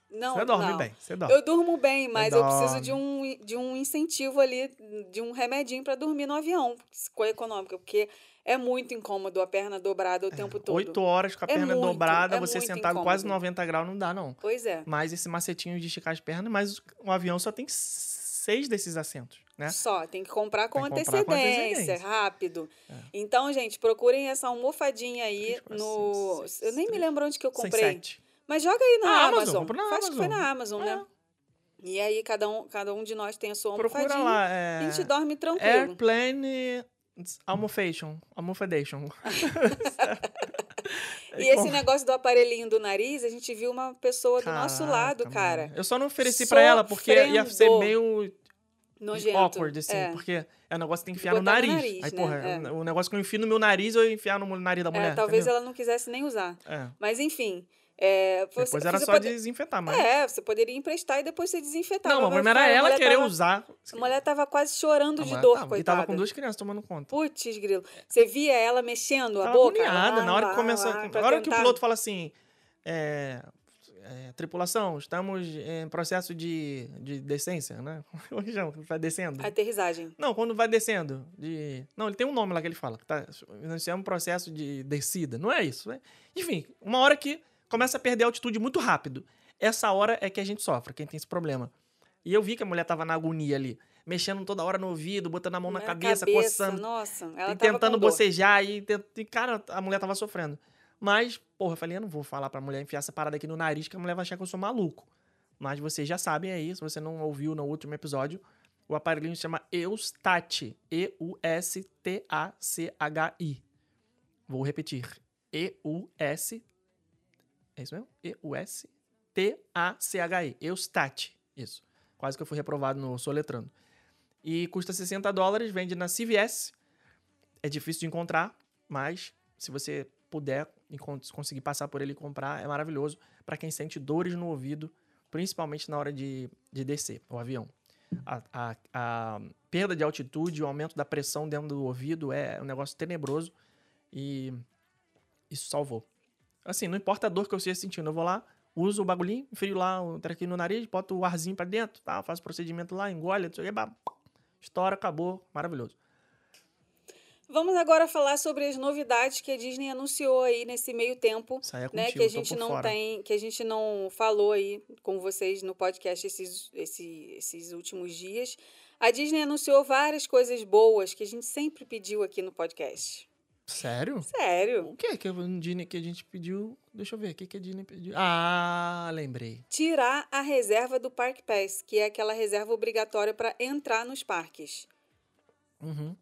Não, você dorme não. bem, você dorme. Eu durmo bem, mas eu preciso de um, de um incentivo ali, de um remedinho para dormir no avião, com a econômica, porque é muito incômodo a perna dobrada o tempo todo. Oito horas com a É perna muito, dobrada, é você sentado quase incômodo. 90 graus, não dá, não. Pois é. Mas esse macetinho de esticar as pernas, mas o avião só tem seis desses assentos, né? Só, tem que comprar com que comprar com antecedência, antecedência. É. rápido. Então, gente, procurem essa almofadinha aí Três, no. seis, eu nem me lembro onde que eu comprei. sete. Mas joga aí na Ah, Amazon, Amazon. na Acho que foi Amazon. na Amazon, né? E aí, cada um, cada um de nós tem a sua Procura almofadinha. lá, é... A gente dorme tranquilo. Airplane Almofation. Almofadation. E esse negócio do aparelhinho do nariz, a gente viu uma pessoa do nosso lado, Caraca, cara. mano. Eu só não ofereci pra ela porque ia ser meio Nojento. awkward, assim. É. Porque é um negócio que tem que enfiar no Botar no nariz. nariz, Aí, né? porra, É. o negócio que eu enfio no meu nariz, eu ia enfiar no nariz da É, mulher. talvez entendeu? ela não quisesse nem usar. É. Mas enfim. É, você- Depois era só desinfetar, mas. É, você poderia emprestar e depois você desinfetava. não, mas era a ela querer tava- usar. A mulher tava quase chorando A de dor, tava. E coitada. tava com duas crianças tomando conta. Putz, grilo. Você via ela mexendo a Tava boca? agoniada. Na hora que começa. lá, Na hora que o piloto fala assim. é, é, tripulação, estamos em processo de, de descência, né? Chama? Vai descendo. Aterrissagem. Não, quando vai descendo. De... Não, ele tem um nome lá que ele fala. Que tá... É um processo de descida. Não é isso, né? Enfim, uma hora que começa a perder a altitude muito rápido. Essa hora é que a gente sofre, quem tem esse problema. E eu vi que a mulher tava na agonia ali. Mexendo toda hora no ouvido, botando a mão na cabeça, coçando. Nossa, ela e tentando bocejar. E, tent- e, cara, a mulher tava sofrendo. Mas, porra, eu falei, eu não vou falar pra mulher enfiar essa parada aqui no nariz, que a mulher vai achar que eu sou maluco. Mas vocês já sabem aí, se você não ouviu no último episódio, o aparelhinho se chama Eustat. E-U-S-T-A-C-H-I. Vou repetir. E-U-S. É isso mesmo? E-U-S-T-A-C-H-I. Eustat. Isso. Quase que eu fui reprovado no soletrando. E custa 60 dólares, vende na CVS. É difícil de encontrar, mas se você puder conseguir passar por ele e comprar, é maravilhoso para quem sente dores no ouvido, principalmente na hora de, de descer o avião. A, a- a perda de altitude, o aumento da pressão dentro do ouvido é um negócio tenebroso e isso salvou. Assim, não importa a dor que eu esteja sentindo, eu vou lá, uso o bagulhinho, enfio lá o trequinho no nariz, boto o arzinho pra dentro, tá? faço o procedimento lá, engole, não sei o que, estoura, acabou, maravilhoso. Vamos agora falar sobre as novidades que a Disney anunciou aí nesse meio tempo, é né? contigo, Que a gente não fora. tem, que a gente não falou aí com vocês no podcast esses, esse- esses últimos dias. A Disney anunciou várias coisas boas que a gente sempre pediu aqui no podcast. Sério? Sério. O que que a Disney que a gente pediu? Deixa eu ver, o que que a Disney pediu? Ah, lembrei. Tirar a reserva do Park Pass, que é aquela reserva obrigatória para entrar nos parques. Uhum.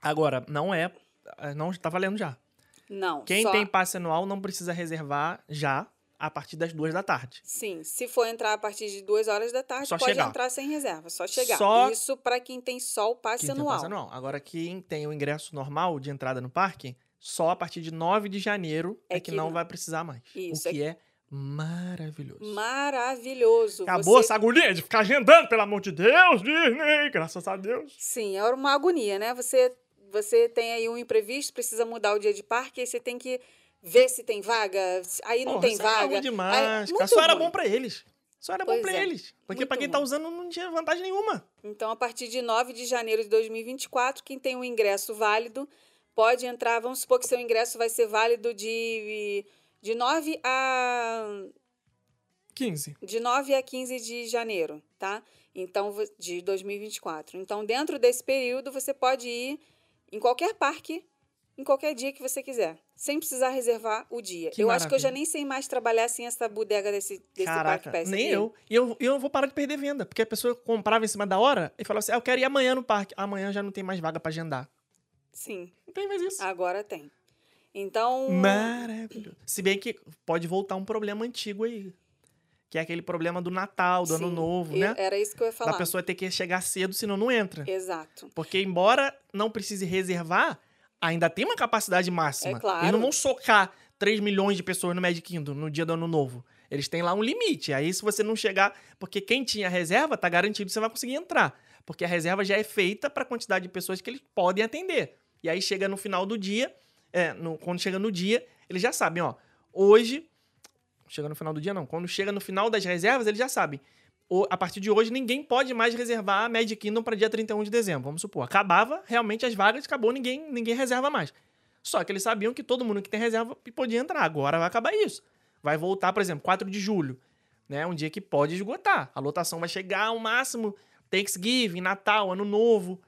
Agora, não é, não tá valendo já. Não. Quem só... tem passe anual não precisa reservar já a partir das duas da tarde. Sim, se for entrar a partir de duas horas da tarde, Só pode chegar. entrar sem reserva, só chegar. Só- Isso para quem tem só o passe Quem tem anual. passe anual. Agora, quem tem o ingresso normal de entrada no parque, só a partir de 9 de janeiro é, É que, que não vai precisar mais. Isso, o que é maravilhoso. Maravilhoso. Acabou Você- essa agonia de ficar agendando, pelo amor de Deus, Disney, graças a Deus. Sim, é uma agonia, né? Você, você tem aí um imprevisto, precisa mudar o dia de parque, aí você tem que ver se tem vaga, aí não Porra, tem era vaga. demais. Aí- cara. Só era ruim. bom pra eles. Só era bom Pois pra é, eles. Porque pra quem tá ruim. usando não tinha vantagem nenhuma. Então, a partir de 9 de janeiro de 2024, quem tem um ingresso válido pode entrar. Vamos supor que seu ingresso vai ser válido de, de 9 a 15. de 9 a 15 de janeiro, tá? Então, de 2024. Então, dentro desse período, você pode ir em qualquer parque, em qualquer dia que você quiser, sem precisar reservar o dia. Que eu acho que eu já maravilha. nem sei mais trabalhar sem essa bodega desse, desse Caraca, Parque nem eu. E eu, eu vou parar de perder venda, porque a pessoa comprava em cima da hora e falava assim: ah, eu quero ir amanhã no parque. Amanhã já não tem mais vaga pra agendar. Sim, Não tem mais isso. agora tem. Então, Maravilhoso. Se bem que pode voltar um problema antigo aí. Que é aquele problema do Natal, do Ano sim, Novo, eu- né? Era isso que eu ia falar. Da pessoa ter que chegar cedo, senão não entra. Exato. Porque, embora não precise reservar, ainda tem uma capacidade máxima. É claro. Eles não vão socar 3 milhões de pessoas no Magic Kingdom no dia do Ano Novo. Eles têm lá um limite. Aí, se você não chegar. Porque quem tinha reserva, tá garantido que você vai conseguir entrar. Porque a reserva já é feita para a quantidade de pessoas que eles podem atender. E aí chega no final do dia, é, no- quando chega no dia, eles já sabem, ó. Hoje. Chega no final do dia, não. Quando chega no final das reservas, eles já sabem. A partir de hoje, ninguém pode mais reservar a Magic Kingdom para dia 31 de dezembro. Vamos supor. Acabava realmente as vagas, acabou, ninguém, ninguém reserva mais. Só que eles sabiam que todo mundo que tem reserva podia entrar. Agora vai acabar isso. Vai voltar, por exemplo, 4 de julho. Né? Um dia que pode esgotar. A lotação vai chegar ao máximo Thanksgiving, Natal, Ano Novo.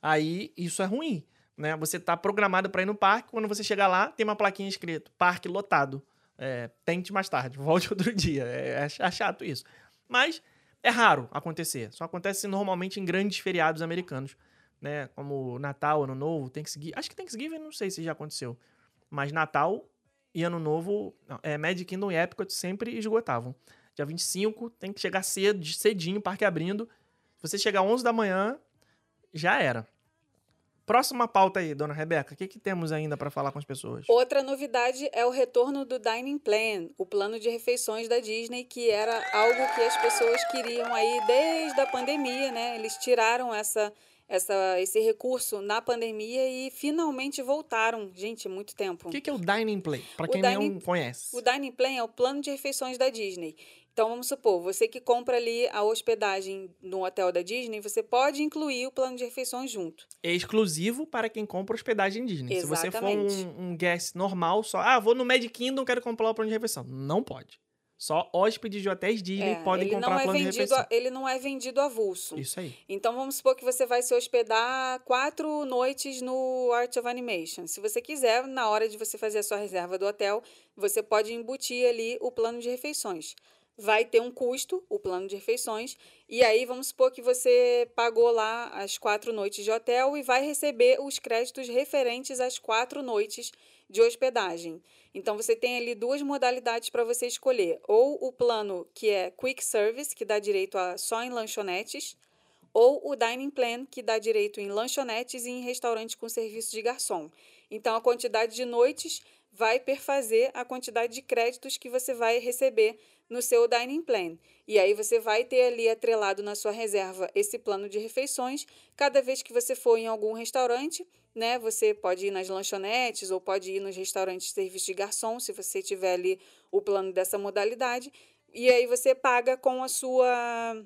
Aí isso é ruim. Né? Você tá programado para ir no parque, quando você chegar lá, tem uma plaquinha escrito: parque lotado. É, tente mais tarde, volte outro dia. É, é chato isso. Mas é raro acontecer. Só acontece normalmente em grandes feriados americanos, né? Como Natal, Ano Novo, Thanksgiving. Acho que Thanksgiving não sei se já aconteceu. Mas Natal e Ano Novo, não, é, Magic Kingdom e Epcot sempre esgotavam. Dia 25 tem que chegar cedo, cedinho, parque abrindo. Se você chegar 11 da manhã, já era. Próxima pauta aí, dona Rebeca. O que, que temos ainda para falar com as pessoas? Outra novidade é o retorno do Dining Plan, o plano de refeições da Disney, que era algo que as pessoas queriam aí desde a pandemia, né? Eles tiraram essa, essa, esse recurso na pandemia e finalmente voltaram. Gente, muito tempo. O que, que é o Dining Play? Para quem não Dining- conhece. O Dining Plan é o plano de refeições da Disney. Então, vamos supor, você que compra ali a hospedagem no hotel da Disney, você pode incluir o plano de refeições junto. É exclusivo para quem compra hospedagem Disney. Se você for Exatamente. um, um guest normal, só, ah, vou no Magic Kingdom, quero comprar o plano de refeição. Não pode. Só hóspedes de hotéis Disney É, podem comprar não o é plano de vendido, refeição. a- ele não é vendido avulso. Isso aí. Então vamos supor que você vai se hospedar quatro noites no Art of Animation. Se você quiser, na hora de você fazer a sua reserva do hotel, você pode embutir ali o plano de refeições. Vai ter um custo, o plano de refeições, e aí vamos supor que você pagou lá as quatro noites de hotel e vai receber os créditos referentes às quatro noites de hospedagem. Então você tem ali duas modalidades para você escolher: ou o plano que é Quick Service, que dá direito a só em lanchonetes, ou o Dining Plan, que dá direito em lanchonetes e em restaurantes com serviço de garçom. Então, a quantidade de noites vai perfazer a quantidade de créditos que você vai receber no seu Dining Plan. E aí você vai ter ali atrelado na sua reserva esse plano de refeições. Cada vez que você for em algum restaurante, né, você pode ir nas lanchonetes ou pode ir nos restaurantes de serviço de garçom, se você tiver ali o plano dessa modalidade. E aí você paga com a sua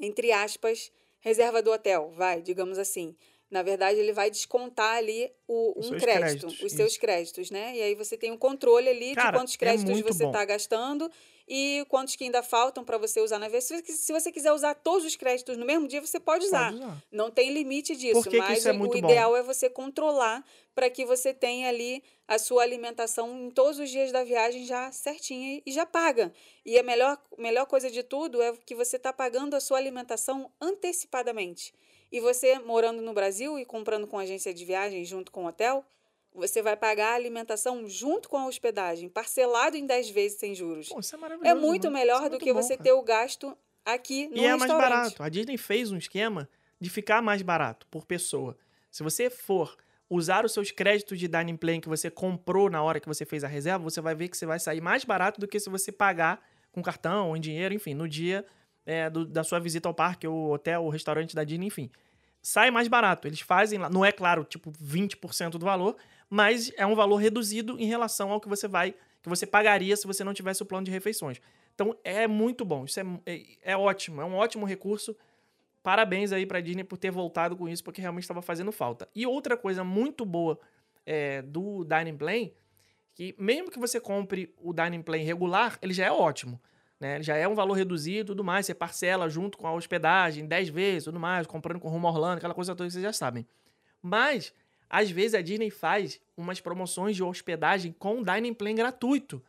entre aspas, reserva do hotel, vai, digamos assim. Na verdade, ele vai descontar ali o, um seus crédito, créditos, os seus isso. créditos, né? E aí você tem um controle ali Cara, de quantos é créditos muito você está gastando e quantos que ainda faltam para você usar na vez. Se você- Se você quiser usar todos os créditos no mesmo dia, você pode usar. Pode usar. Não tem limite disso, Por que que mas isso é o- o bom? ideal é você controlar para que você tenha ali a sua alimentação em todos os dias da viagem já certinha e já paga. E a melhor, melhor coisa de tudo é que você está pagando a sua alimentação antecipadamente. E você, morando no Brasil e comprando com agência de viagem junto com o hotel, você vai pagar a alimentação junto com a hospedagem, parcelado em 10 vezes sem juros. Pô, isso é maravilhoso. É muito mano. melhor é do muito que bom, você cara. ter o gasto aqui no E é mais restaurante. barato. A Disney fez um esquema de ficar mais barato por pessoa. Se você for usar os seus créditos de dining plan que você comprou na hora que você fez a reserva, você vai ver que você vai sair mais barato do que se você pagar com cartão ou em dinheiro, enfim, no dia é, do- da sua visita ao parque, ou hotel, ou restaurante da Disney, enfim. Sai mais barato. Eles fazem lá, não é claro, tipo 20% do valor, mas é um valor reduzido em relação ao que você vai, que você pagaria se você não tivesse o plano de refeições. Então é muito bom, isso é, é, é ótimo, é um ótimo recurso. Parabéns aí pra Disney por ter voltado com isso, porque realmente estava fazendo falta. E outra coisa muito boa é, do Dining Plan, que mesmo que você compre o Dining Plan regular, ele já é ótimo. né? Já é um valor reduzido tudo mais. Você parcela junto com a hospedagem 10 vezes, tudo mais, comprando com rumo a Orlando, aquela coisa toda que vocês já sabem. Mas, às vezes, a Disney faz umas promoções de hospedagem com Dining Plan gratuito.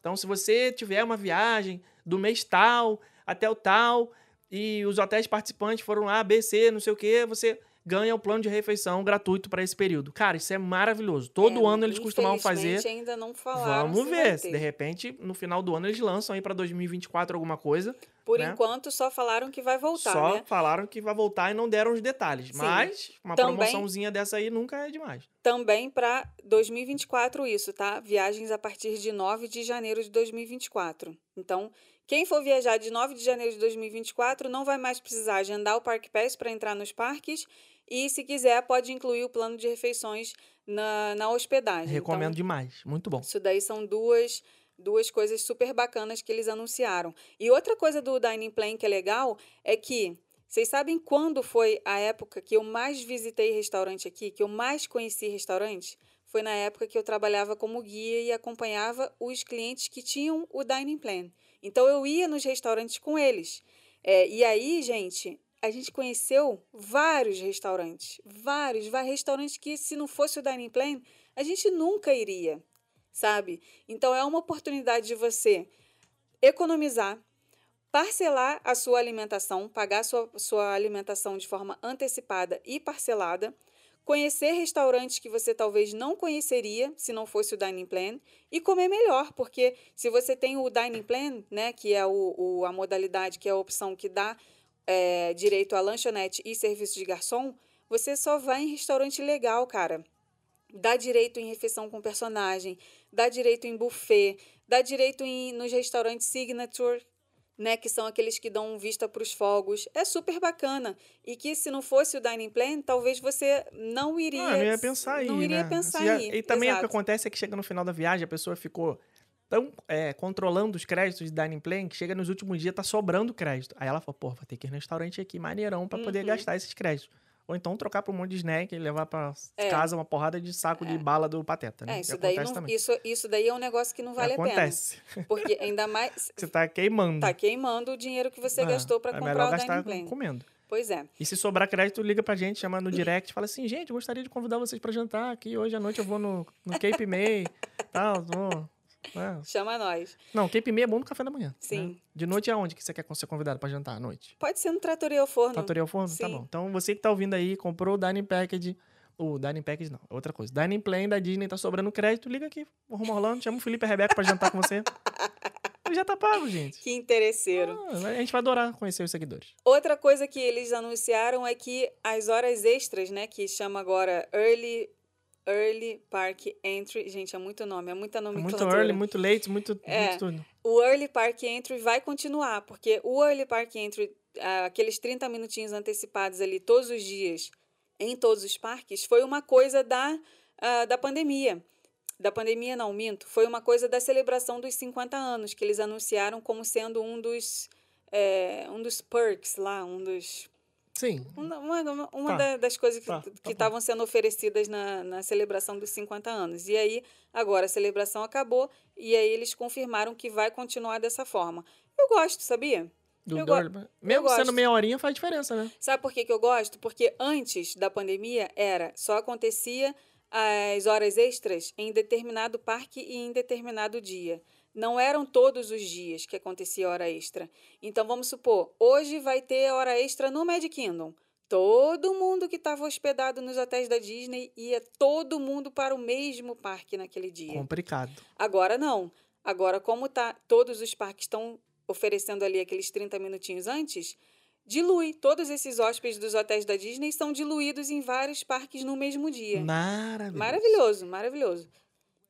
Então, se você tiver uma viagem do mês tal até o tal, e os hotéis participantes foram A, B, C, não sei o que, você ganha o plano de refeição gratuito para esse período. Cara, isso é maravilhoso. Todo É, ano eles costumavam fazer. ainda não falaram Vamos se ver. ter. De repente, no final do ano, eles lançam aí para 2024 alguma coisa. Por né? enquanto, só falaram que vai voltar, Só né? falaram que vai voltar e não deram os detalhes. Sim. Mas uma Também- promoçãozinha dessa aí nunca é demais. Também para 2024 isso, tá? Viagens a partir de 9 de janeiro de 2024. Então, quem for viajar de 9 de janeiro de 2024 não vai mais precisar agendar o Park Pass para entrar nos parques e, se quiser, pode incluir o plano de refeições na, na hospedagem. Recomendo Então, demais. Muito bom. isso daí são duas, duas coisas super bacanas que eles anunciaram. E outra coisa do Dining Plan que é legal é que vocês sabem quando foi a época que eu mais visitei restaurante aqui, que eu mais conheci restaurante? Foi na época que eu trabalhava como guia e acompanhava os clientes que tinham o Dining Plan. Então eu ia nos restaurantes com eles. É, e aí, gente, a gente conheceu vários restaurantes. Vários, vários restaurantes que, se não fosse o Dining Plan, a gente nunca iria sabe? Então é uma oportunidade de você economizar, parcelar a sua alimentação, pagar sua, sua alimentação de forma antecipada e parcelada, conhecer restaurantes que você talvez não conheceria se não fosse o Dining Plan e comer melhor, porque se você tem o Dining Plan, né, que é o, o- a modalidade, que é a opção que dá é, direito a lanchonete e serviço de garçom, você só vai em restaurante legal, cara dá direito em refeição com personagem, dá direito em buffet, dá direito em, nos restaurantes signature, né, que são aqueles que dão vista para os fogos. É super bacana. E que se não fosse o dining plan, talvez você não iria. Ah, eu não ia pensar aí, Não iria né? pensar já- aí. E também o que Exato. acontece é que chega no final da viagem, a pessoa ficou tão é, controlando os créditos de dining plan que chega nos últimos dias tá sobrando crédito. Aí ela fala, pô, vou ter que ir no restaurante aqui maneirão poder Uhum. gastar esses créditos. Ou então trocar por um monte de snack e levar pra É. casa uma porrada de saco de bala do pateta, né? É, isso daí, acontece não, isso, isso daí é um negócio que não vale acontece. a pena. Porque ainda mais. Você tá queimando. Tá queimando o dinheiro que você É, gastou para é comprar o gastar dining plan. comendo. Pois é. E se sobrar crédito, liga pra gente, chama no direct, fala assim, gente, gostaria de convidar vocês pra jantar aqui. Hoje à noite eu vou no, no Cape May, tal, vou... é. Chama nós. Não, Cape May é bom no café da manhã. Sim. né? De noite é onde que você quer ser convidado pra jantar à noite? Pode ser no Tratoria ou Forno. Trattoria ao forno? Tá Sim. bom. Então você que tá ouvindo aí, comprou o Dining Package. O Dining Package não, é outra coisa. Dining Plan da Disney tá sobrando crédito, liga aqui. Rumo Orlando, chama o Felipe e a Rebeca pra jantar com você. Ele já tá pago, gente. Que interesseiro. Ah, a gente vai adorar conhecer os seguidores. Outra coisa que eles anunciaram é que as horas extras, né, que chama agora Early Early Park Entry, gente, é muito nome, é muita É muito nomenclatura. early, muito late, muito, É. muito tudo. O Early Park Entry vai continuar, porque o Early Park Entry, ah, aqueles 30 minutinhos antecipados ali todos os dias, em todos os parques, foi uma coisa da, ah, da pandemia. Da pandemia, não, minto. Foi uma coisa da celebração dos 50 anos, que eles anunciaram como sendo um dos, é, um dos perks lá, um dos Sim. uma, uma, uma Tá. da- das coisas que Tá, tá estavam sendo oferecidas na, na celebração dos 50 anos. E aí, agora a celebração acabou e aí eles confirmaram que vai continuar dessa forma. Eu gosto, sabia? Do Eu go- Dorman. Mesmo gosto. sendo meia horinha, faz diferença, né? Sabe por que, que eu gosto? Porque antes da pandemia era só acontecia as horas extras em determinado parque e em determinado dia. Não eram todos os dias que acontecia hora extra. Então vamos supor, hoje vai ter hora extra no Magic Kingdom. Todo mundo que estava hospedado nos hotéis da Disney ia todo mundo para o mesmo parque naquele dia. Complicado. Agora não. Agora, como tá, todos os parques estão oferecendo ali aqueles 30 minutinhos antes, dilui. Todos esses hóspedes dos hotéis da Disney são diluídos em vários parques no mesmo dia. Maravilhoso. Maravilhoso, maravilhoso.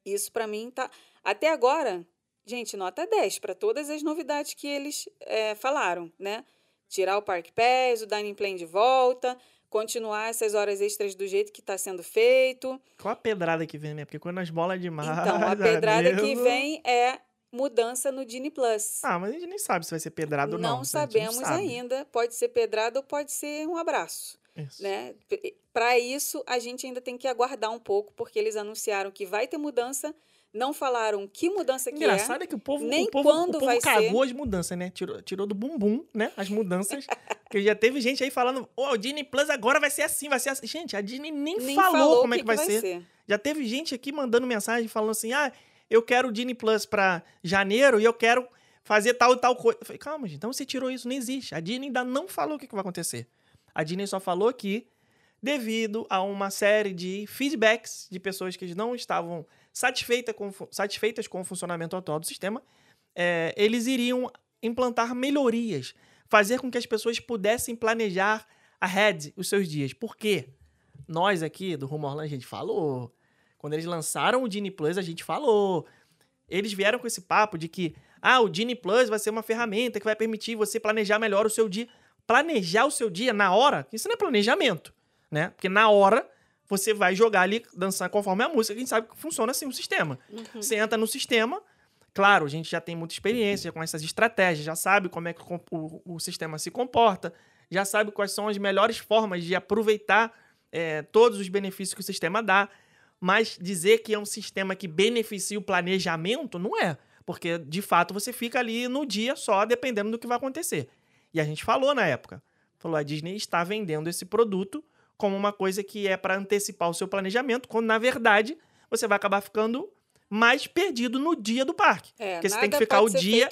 Isso pra mim tá. Até agora, gente, nota 10 para todas as novidades que eles é, falaram, né? Tirar o Park Pass, o Dining Plan de volta, continuar essas horas extras do jeito que está sendo feito. Qual a pedrada que vem, né? Porque quando as bolas demais. Então, a pedrada que vem é mudança no Disney Plus. Ah, mas a gente nem sabe se vai ser pedrada ou não. não não sabemos sabe. ainda. Pode ser pedrada ou pode ser um abraço. Isso. Né? Para isso, a gente ainda tem que aguardar um pouco, porque eles anunciaram que vai ter mudança não falaram que mudança que Engraçado é, que o povo, nem o povo, quando o povo vai cagou as mudanças, né? Tirou, tirou do bumbum, né? As mudanças. que já teve gente aí falando, ô, o Disney Plus agora vai ser assim, vai ser assim. Gente, a Disney nem, é. Nem falou, o como é que, vai, ser. ser. Já teve gente aqui mandando mensagem falando assim, ah, eu quero o Disney Plus pra janeiro e eu quero fazer tal e tal coisa. Eu falei, calma, gente, então você tirou isso, não existe. A Disney ainda não falou o que, que vai acontecer. A Disney só falou que, devido a uma série de feedbacks de pessoas que não estavam satisfeita com, satisfeitas com o funcionamento atual do sistema, é, eles iriam implantar melhorias, fazer com que as pessoas pudessem planejar ahead os seus dias. Por quê? Nós aqui do Rumo Orlando, a gente falou. Quando eles lançaram o Disney Plus, a gente falou. Eles vieram com esse papo de que ah, o Disney Plus vai ser uma ferramenta que vai permitir você planejar melhor o seu dia. Planejar o seu dia na hora, isso não é planejamento, né? Porque na hora você vai jogar ali, dançar conforme a música, que a gente sabe que funciona assim o sistema. Você entra no sistema, claro, a gente já tem muita experiência com essas estratégias, já sabe como é que o, o- o sistema se comporta, já sabe quais são as melhores formas de aproveitar é, todos os benefícios que o sistema dá. Mas dizer que é um sistema que beneficia o planejamento, não é. Porque, de fato, você fica ali no dia só, dependendo do que vai acontecer. E a gente falou na época. Falou, a Disney está vendendo esse produto como uma coisa que é para antecipar o seu planejamento, quando, na verdade, você vai acabar ficando mais perdido no dia do parque. É, Porque você tem que ficar o dia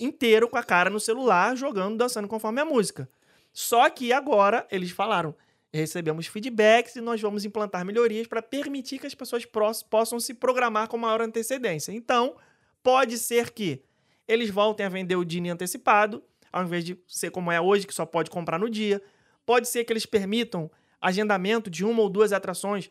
inteiro com a cara no celular, jogando, dançando conforme a música. Só que agora eles falaram: recebemos feedbacks e nós vamos implantar melhorias para permitir que as pessoas possam se programar com maior antecedência. Então, pode ser que eles voltem a vender o Disney antecipado, ao invés de ser como é hoje, que só pode comprar no dia. Pode ser que eles permitam agendamento de uma ou duas atrações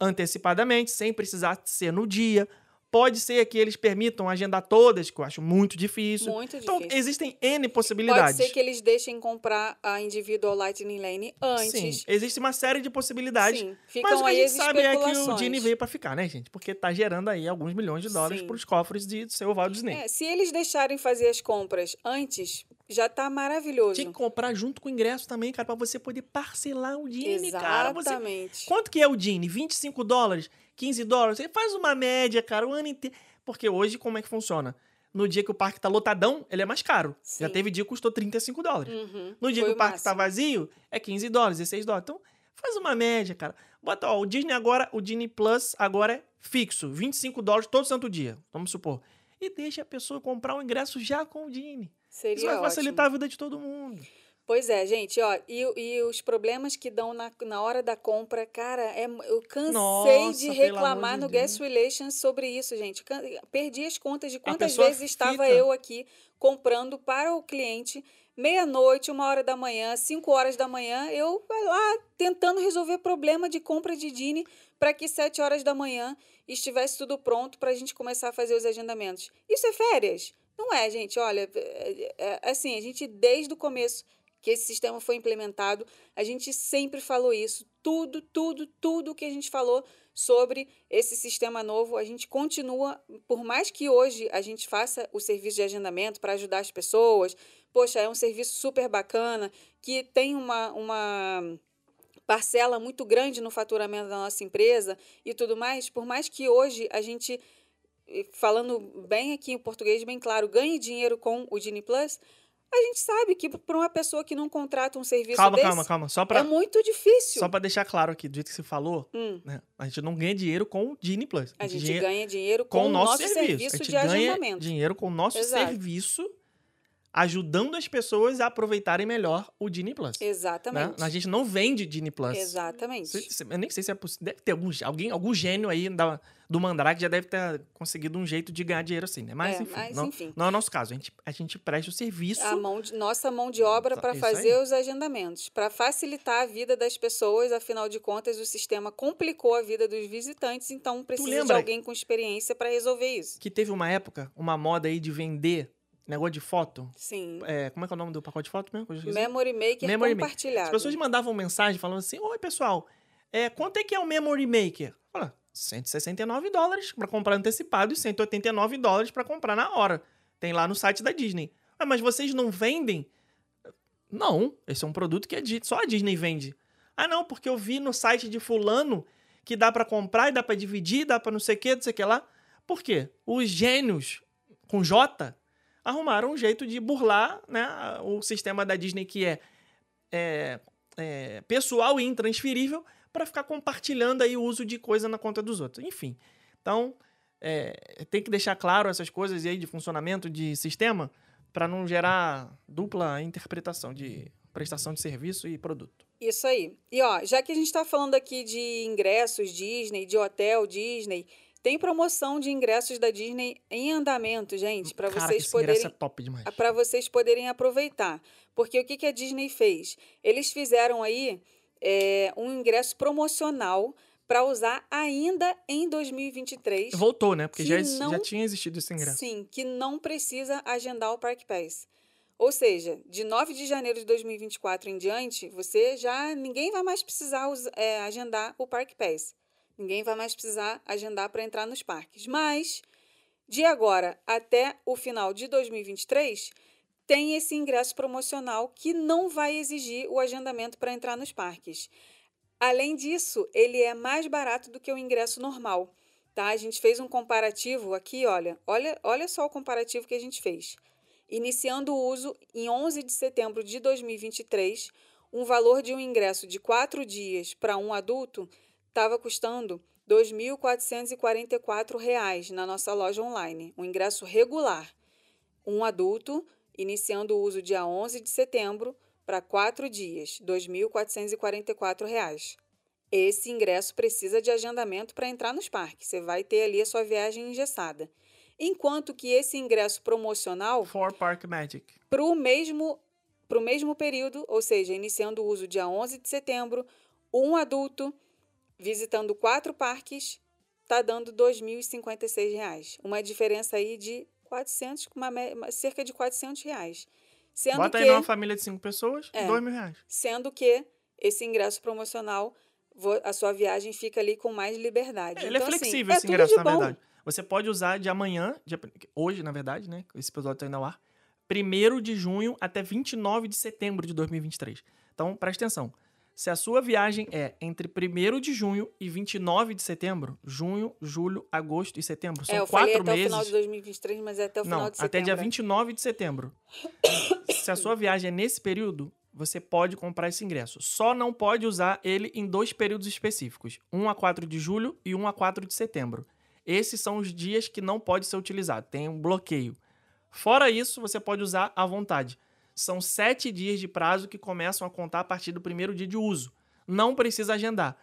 antecipadamente, sem precisar ser no dia. Pode ser que eles permitam agendar todas, que eu acho muito difícil. Muito Então, difícil. existem N Pode possibilidades. ser que eles deixem comprar a individual Lightning Lane antes. Sim, existe uma série de possibilidades. Sim, Mas ficam o que a gente sabe é que o. Disney veio pra ficar, né, gente? Porque tá gerando aí alguns milhões de dólares Sim. pros cofres de seu Walt Disney. É, se eles deixarem fazer as compras antes, já tá maravilhoso. Tinha que comprar junto com o ingresso também, cara, pra você poder parcelar o Disney, cara. Você... Exatamente. Quanto que é o Disney? 25 dólares? 15 dólares? Você faz uma média, cara, o ano inteiro. Porque hoje, como é que funciona? No dia que o parque tá lotadão, ele é mais caro. Já Sim. teve dia que custou 35 dólares. Uhum, No dia foi que o parque máximo. tá vazio, é 15 dólares, 16 dólares. Então, faz uma média, cara. Bota, ó, o Disney agora, o Disney Plus agora é fixo. 25 dólares todo santo dia, vamos supor. E deixa a pessoa comprar o ingresso já com o Disney. Seria Isso vai ótimo. facilitar a vida de todo mundo. Pois é, gente, ó, e, e os problemas que dão na, na hora da compra, cara, é, eu cansei Nossa, de reclamar no Deus. Guest Relations sobre isso, gente. Perdi as contas de quantas vezes estava fica- eu aqui comprando para o cliente, meia-noite, uma hora da manhã, cinco horas da manhã, eu lá tentando resolver problema de compra de Dini para que sete horas da manhã estivesse tudo pronto para a gente começar a fazer os agendamentos. Isso é férias? Não é, gente. Olha, é, é, é assim, a gente desde o começo que esse sistema foi implementado, a gente sempre falou isso. Tudo, tudo, tudo que a gente falou sobre esse sistema novo, a gente continua, por mais que hoje a gente faça o serviço de agendamento para ajudar as pessoas, poxa, é um serviço super bacana, que tem uma, uma parcela muito grande no faturamento da nossa empresa e tudo mais, por mais que hoje a gente, eh, falando bem aqui em português, bem claro, ganhe dinheiro com o Gini Plus, a gente sabe que para uma pessoa que não contrata um serviço Calma, desse, calma, calma. Só pra, é muito difícil. só pra deixar claro aqui, do jeito que você falou, Hum, né? A gente não ganha dinheiro com o Disney Plus. a gente ganha ganha dinheiro com com o nosso, serviço, serviço. A gente de ganha agendamento. dinheiro com o nosso Exato. serviço, ajudando as pessoas a aproveitarem melhor o Disney Plus. né? Exatamente. A gente não vende Disney Plus. Exatamente. Eu nem sei se é possível. Deve ter algum, alguém, algum gênio aí da, do Mandrake já deve ter conseguido um jeito de ganhar dinheiro assim, né? Mas, É, enfim, mas não, enfim. não é o nosso caso. A gente, a gente presta o serviço. a mão de- nossa mão de obra para aí. fazer os agendamentos, para facilitar a vida das pessoas, afinal de contas o sistema complicou a vida dos visitantes, então precisa de alguém com experiência para resolver isso. Que teve uma época, uma moda aí de vender negócio de foto. Sim. É, como é que é o nome do pacote de foto mesmo? Memory Maker Memory Maker. compartilhado. As pessoas mandavam mensagem falando assim: Oi, pessoal, é, quanto é que é o Memory Maker? Fala, 169 dólares para comprar antecipado e 189 dólares para comprar na hora. Tem lá no site da Disney. Ah, mas vocês não vendem? Não, esse é um produto que só a Disney vende. Ah, não, porque eu vi no site de fulano que dá para comprar e dá para dividir, dá para não sei o que, não sei o que lá. Por quê? Os gênios com J arrumaram um jeito de burlar né, o sistema da Disney que é, é, é pessoal e intransferível para ficar compartilhando aí o uso de coisa na conta dos outros. Enfim, então é, tem que deixar claro essas coisas aí de funcionamento de sistema para não gerar dupla interpretação de prestação de serviço e produto. Isso aí. E ó, já que a gente está falando aqui de ingressos Disney, de hotel Disney, tem promoção de ingressos da Disney em andamento, gente, para vocês poderem é top demais. para vocês poderem aproveitar. Porque o que, que a Disney fez? Eles fizeram aí é, um ingresso promocional para usar ainda em 2023. Voltou, né? Porque já, não, já tinha existido esse ingresso. Sim, que não precisa agendar o Park Pass. Ou seja, de 9 de janeiro de 2024 em diante, você já ninguém vai mais precisar é, agendar o Park Pass. Ninguém vai mais precisar agendar para entrar nos parques. Mas, de agora até o final de 2023, tem esse ingresso promocional que não vai exigir o agendamento para entrar nos parques. Além disso, ele é mais barato do que o ingresso normal. Tá? A gente fez um comparativo aqui, olha, olha, olha só o comparativo que a gente fez. Iniciando o uso em 11 de setembro de 2023, um valor de um ingresso de quatro dias para um adulto estava custando R$ 2.444 na nossa loja online, um ingresso regular. Um adulto, iniciando o uso dia 11 de setembro, para quatro dias, R$ 2.444. Esse ingresso precisa de agendamento para entrar nos parques. Você vai ter ali a sua viagem engessada. Enquanto que esse ingresso promocional. For Park Magic. Para o mesmo, mesmo período, ou seja, iniciando o uso dia 11 de setembro, um adulto visitando quatro parques, está dando R$ 2.056. Uma diferença aí de 400, uma, cerca de 400 reais. Sendo Bota que, aí numa família de cinco pessoas, é, dois mil reais. Sendo que esse ingresso promocional, a sua viagem fica ali com mais liberdade. É, ele é então, é flexível assim, esse é ingresso, na verdade. Você pode usar de amanhã, de, hoje, na verdade, né? Esse episódio está indo ao ar. 1 de junho até 29 de setembro de 2023. Então, presta atenção. Se a sua viagem é entre 1 de junho e 29 de setembro, junho, julho, agosto e setembro, são é, eu quatro falei até meses. o final de 2023, mas é até o final Não, de setembro. até dia 29 de setembro. Se a sua viagem é nesse período, você pode comprar esse ingresso. Só não pode usar ele em dois períodos específicos, 1 a 4 de julho e 1 a 4 de setembro. Esses são os dias que não pode ser utilizado, tem um bloqueio. Fora isso, você pode usar à vontade são sete dias de prazo que começam a contar a partir do primeiro dia de uso. Não precisa agendar.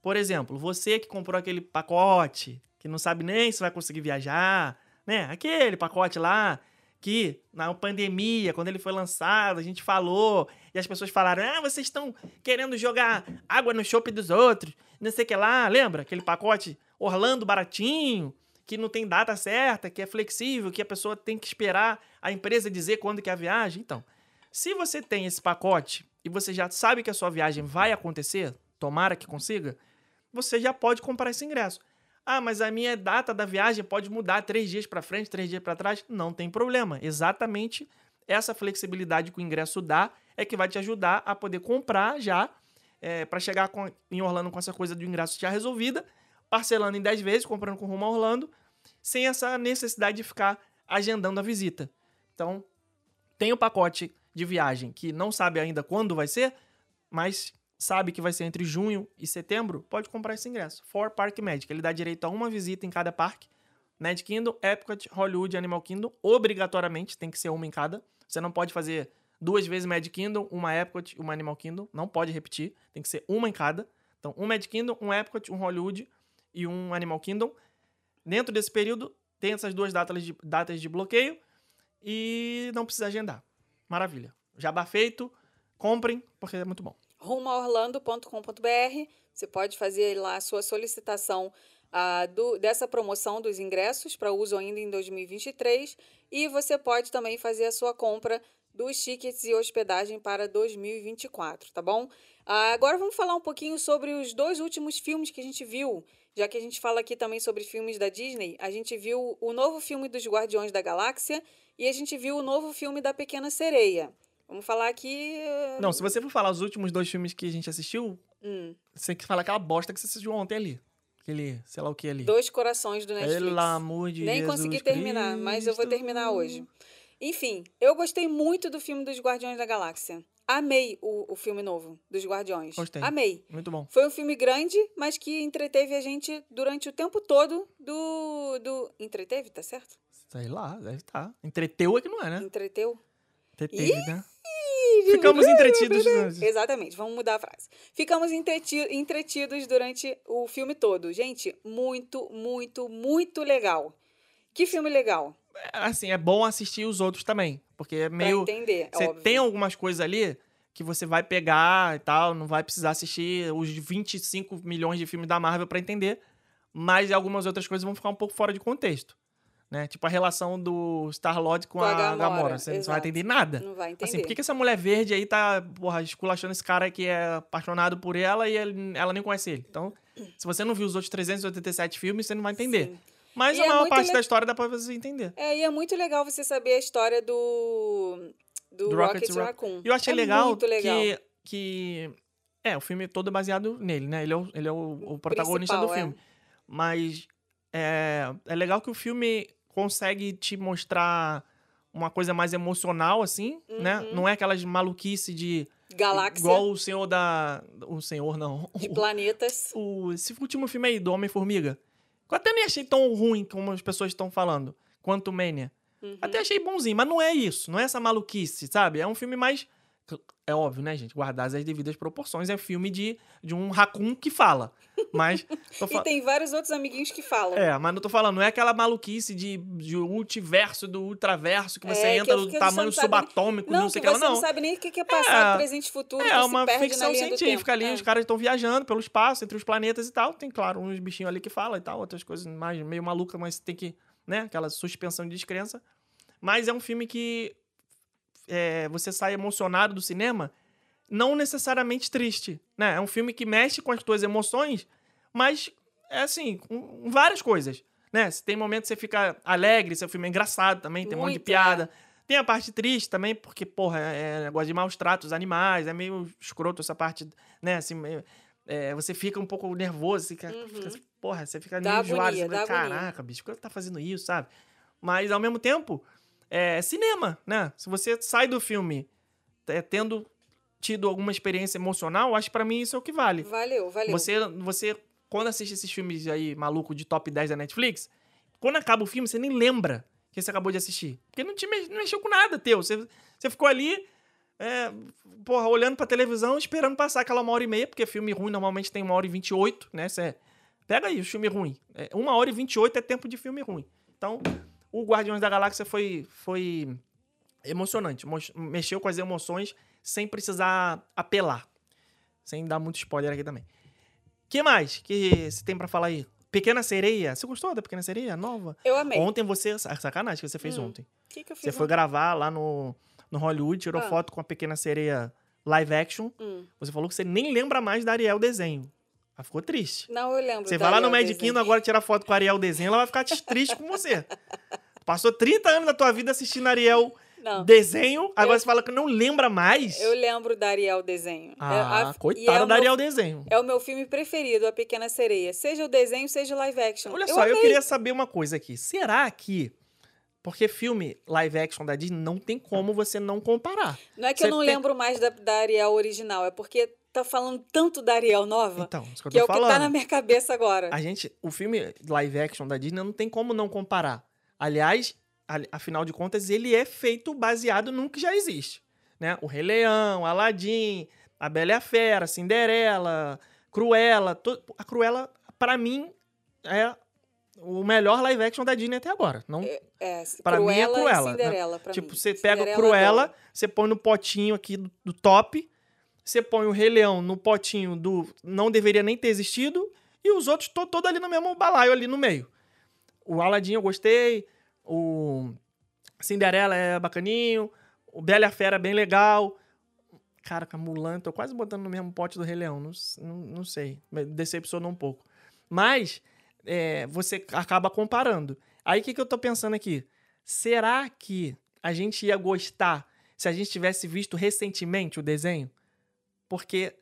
Por exemplo, você que comprou aquele pacote, que não sabe nem se vai conseguir viajar, né? Aquele pacote lá que na pandemia, quando ele foi lançado, a gente falou e as pessoas falaram: "Ah, vocês estão querendo jogar água no chope dos outros". Não sei o que lá, lembra? Aquele pacote Orlando baratinho, que não tem data certa, que é flexível, que a pessoa tem que esperar a empresa dizer quando que é a viagem. Então, se você tem esse pacote e você já sabe que a sua viagem vai acontecer, tomara que consiga, você já pode comprar esse ingresso. Ah, mas a minha data da viagem pode mudar três dias para frente, três dias para trás. Não tem problema. Exatamente essa flexibilidade que o ingresso dá é que vai te ajudar a poder comprar já é, para chegar com, em Orlando com essa coisa do ingresso já resolvida parcelando em 10 vezes, comprando com rumo a Orlando, sem essa necessidade de ficar agendando a visita. Então, tem o pacote de viagem que não sabe ainda quando vai ser, mas sabe que vai ser entre junho e setembro, pode comprar esse ingresso. For Park Magic. Ele dá direito a uma visita em cada parque. Magic Kingdom, Epcot, Hollywood Animal Kingdom. Obrigatoriamente tem que ser uma em cada. Você não pode fazer duas vezes Magic Kingdom, uma Epcot e uma Animal Kingdom. Não pode repetir. Tem que ser uma em cada. Então, um Magic Kingdom, um Epcot, um Hollywood e um Animal Kingdom. Dentro desse período, tem essas duas datas de, datas de bloqueio e não precisa agendar. Maravilha. Jabá feito, comprem, porque é muito bom. rumoorlando.com.br Você pode fazer lá a sua solicitação uh, do, dessa promoção dos ingressos para uso ainda em 2023 e você pode também fazer a sua compra dos tickets e hospedagem para 2024, tá bom? Uh, agora vamos falar um pouquinho sobre os dois últimos filmes que a gente viu já que a gente fala aqui também sobre filmes da Disney, a gente viu o novo filme dos Guardiões da Galáxia e a gente viu o novo filme da Pequena Sereia. Vamos falar aqui. Eh, Não, se você for falar os últimos dois filmes que a gente assistiu, hum. você tem que falar aquela bosta que você assistiu ontem ali. Aquele, sei lá o que ali. Dois Corações do Netflix. Pelo amor de Nem Jesus consegui terminar, mas eu vou Cristo. terminar hoje. Enfim, eu gostei muito do filme dos Guardiões da Galáxia. Amei o, o filme novo dos Guardiões. Gostei. Amei. Muito bom. Foi um filme grande, mas que entreteve a gente durante o tempo todo do. do... Entreteve, tá certo? Sei lá, deve estar. Entreteu é que não é, né? Entreteu? Entreteve, né? Ficamos entretidos. durante- Exatamente, vamos mudar a frase. Ficamos entreti- entretidos durante o filme todo. Gente, muito, muito, muito legal. Que filme legal, Assim, é bom assistir os outros também. Porque é pra meio. entender, é Você óbvio. tem algumas coisas ali que você vai pegar e tal, não vai precisar assistir os 25 milhões de filmes da Marvel pra entender, mas algumas outras coisas vão ficar um pouco fora de contexto. Né? Tipo a relação do Star-Lord com, Com a Gamora, Gamora. Você não vai exato. entender nada. Não vai entender. Assim, por que, que essa mulher verde aí tá, porra, esculachando esse cara que é apaixonado por ela e ele- ela nem conhece ele? Então, se você não viu os outros 387 filmes, você não vai entender. Sim. Mas E a é maior parte le- da história dá pra você entender. É, e é muito legal você saber a história do. Do, Do Rocket, Rocket Ra- Raccoon. E eu achei é legal, legal. Que, que. É, o filme todo é baseado nele, né? Ele é o, ele é o, o protagonista do principal, é. filme. Mas é, é legal que o filme consegue te mostrar uma coisa mais emocional, assim, né? Uhum. Não é aquelas maluquice de. Galáxia Igual o senhor da. O senhor, não. de planetas. O, esse último filme aí, do Homem-Formiga. Eu até nem achei tão ruim como as pessoas estão falando. Quanto Mania. Uhum. Até achei bonzinho, mas não é isso. Não é essa maluquice, sabe? É um filme mais. É óbvio, né, gente? Guardadas as devidas proporções. É filme de, de um raccoon que fala. Mas. Tô E tem vários outros amiguinhos que falam. É, mas não tô falando, não é aquela maluquice de, de multiverso do ultraverso que você É, que entra eu no fiquei- tamanho você não subatômico, Não, não, que sei o você que ela, não não. sabe nem o que que é passado, É. presente e futuro. É uma ficção do científica ali, É. os caras estão viajando pelo espaço, entre os planetas e tal. Tem, claro, uns bichinhos ali que falam e tal, outras coisas mais meio malucas, mas tem que, né, aquela suspensão de descrença. Mas é um filme que é, você sai emocionado do cinema, não necessariamente triste, né? É um filme que mexe com as tuas emoções, mas é assim, com, várias coisas, né? Se tem momentos que você fica alegre, seu filme é engraçado também, tem um monte de Muito, piada. Tem a parte triste também, porque, porra, é é negócio de maus tratos animais, é meio escroto essa parte, né? Assim, meio- é, você fica um pouco nervoso, fica, Uhum. fica- porra, você fica Dá meio agonia, enjoado, você fica, agonia. caraca, bicho, por que tá fazendo isso, sabe? Mas, ao mesmo tempo, é cinema, né? Se você sai do filme é, tendo tido alguma experiência emocional, acho que pra mim isso é o que vale. Valeu, valeu. Você, você, quando assiste esses filmes aí maluco de top 10 da Netflix, quando acaba o filme, você nem lembra que você acabou de assistir. Porque não te mex- não mexeu com nada teu. Você, você ficou ali, é, porra, olhando pra televisão, esperando passar aquela uma hora e meia, porque filme ruim normalmente tem uma hora e vinte e oito, né? Você, pega aí o filme ruim. É, uma hora e vinte e oito é tempo de filme ruim. Então, o Guardiões da Galáxia foi, foi emocionante. Mo- Mexeu com as emoções sem precisar apelar. Sem dar muito spoiler aqui também. que mais que você tem pra falar aí? Pequena Sereia. Você gostou da Pequena Sereia? Nova? Eu amei. O Ontem você... ah, Sacanagem que você fez Hum, ontem. que, que eu fiz? Você foi gravar lá no, no Hollywood, tirou Ah. foto com a Pequena Sereia live action. Hum. Você falou que você nem lembra mais da Ariel desenho. Ela ficou triste. Não, eu lembro. Você vai lá no desenho. Kingdom agora tirar foto com a Ariel desenho, ela vai ficar triste com você. Passou 30 anos da tua vida assistindo Ariel Não. desenho, agora Eu- você fala que não lembra mais. Eu lembro da Ariel desenho. Ah, É a- coitada é o da meu- Ariel desenho. É o meu filme preferido, A Pequena Sereia. Seja o desenho, seja o live action. Olha só, eu amei. queria saber uma coisa aqui. Será que. Porque filme live action da Disney não tem como você não comparar. Não é que Você eu não tem- lembro mais da, da Ariel original, é porque tá falando tanto da Ariel nova Então, isso que eu que é tô o que falando. tá na minha cabeça agora. A gente, o filme live action da Disney não tem como não comparar. Aliás, a- afinal de contas, ele é feito baseado num que já existe, né? O Rei Leão, Aladdin, a Bela e a Fera, Cinderela, Cruella, to- a Cruella para mim é o melhor live action da Disney até agora. Não, É, Pra mim é Cruella e Cinderela, pra tipo, mim. você pega o Cinderela Cruella, você põe no potinho aqui do, do top, você põe o Rei Leão no potinho do não deveria nem ter existido, e os outros estão todos ali no mesmo balaio, ali no meio. O Aladdin eu gostei, o Cinderela é bacaninho, o Bela e a Fera é bem legal. Cara, com a Mulan, tô quase botando no mesmo pote do Rei Leão, não, não, não sei, decepcionou um pouco. Mas é, você acaba comparando. Aí o que, que eu tô pensando aqui? Será que a gente ia gostar se a gente tivesse visto recentemente o desenho? Porque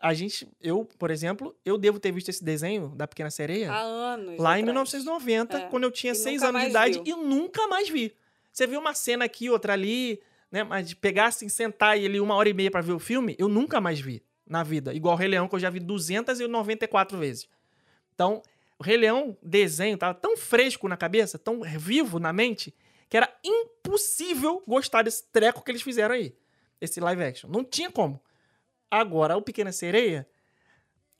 a gente, eu, por exemplo, eu devo ter visto esse desenho da Pequena Sereia Há anos. lá em atrás. 1990, É, quando eu tinha seis anos de idade viu. e nunca mais vi. Você viu uma cena aqui, outra ali, né? Mas de pegar assim, sentar e ele uma hora e meia pra ver o filme, eu nunca mais vi na vida. Igual o Rei Leão, que eu já vi 294 vezes. Então, o Rei Leão, desenho, tava tão fresco na cabeça, tão vivo na mente, que era impossível gostar desse treco que eles fizeram aí. Esse live action. Não tinha como. Agora, o Pequena Sereia,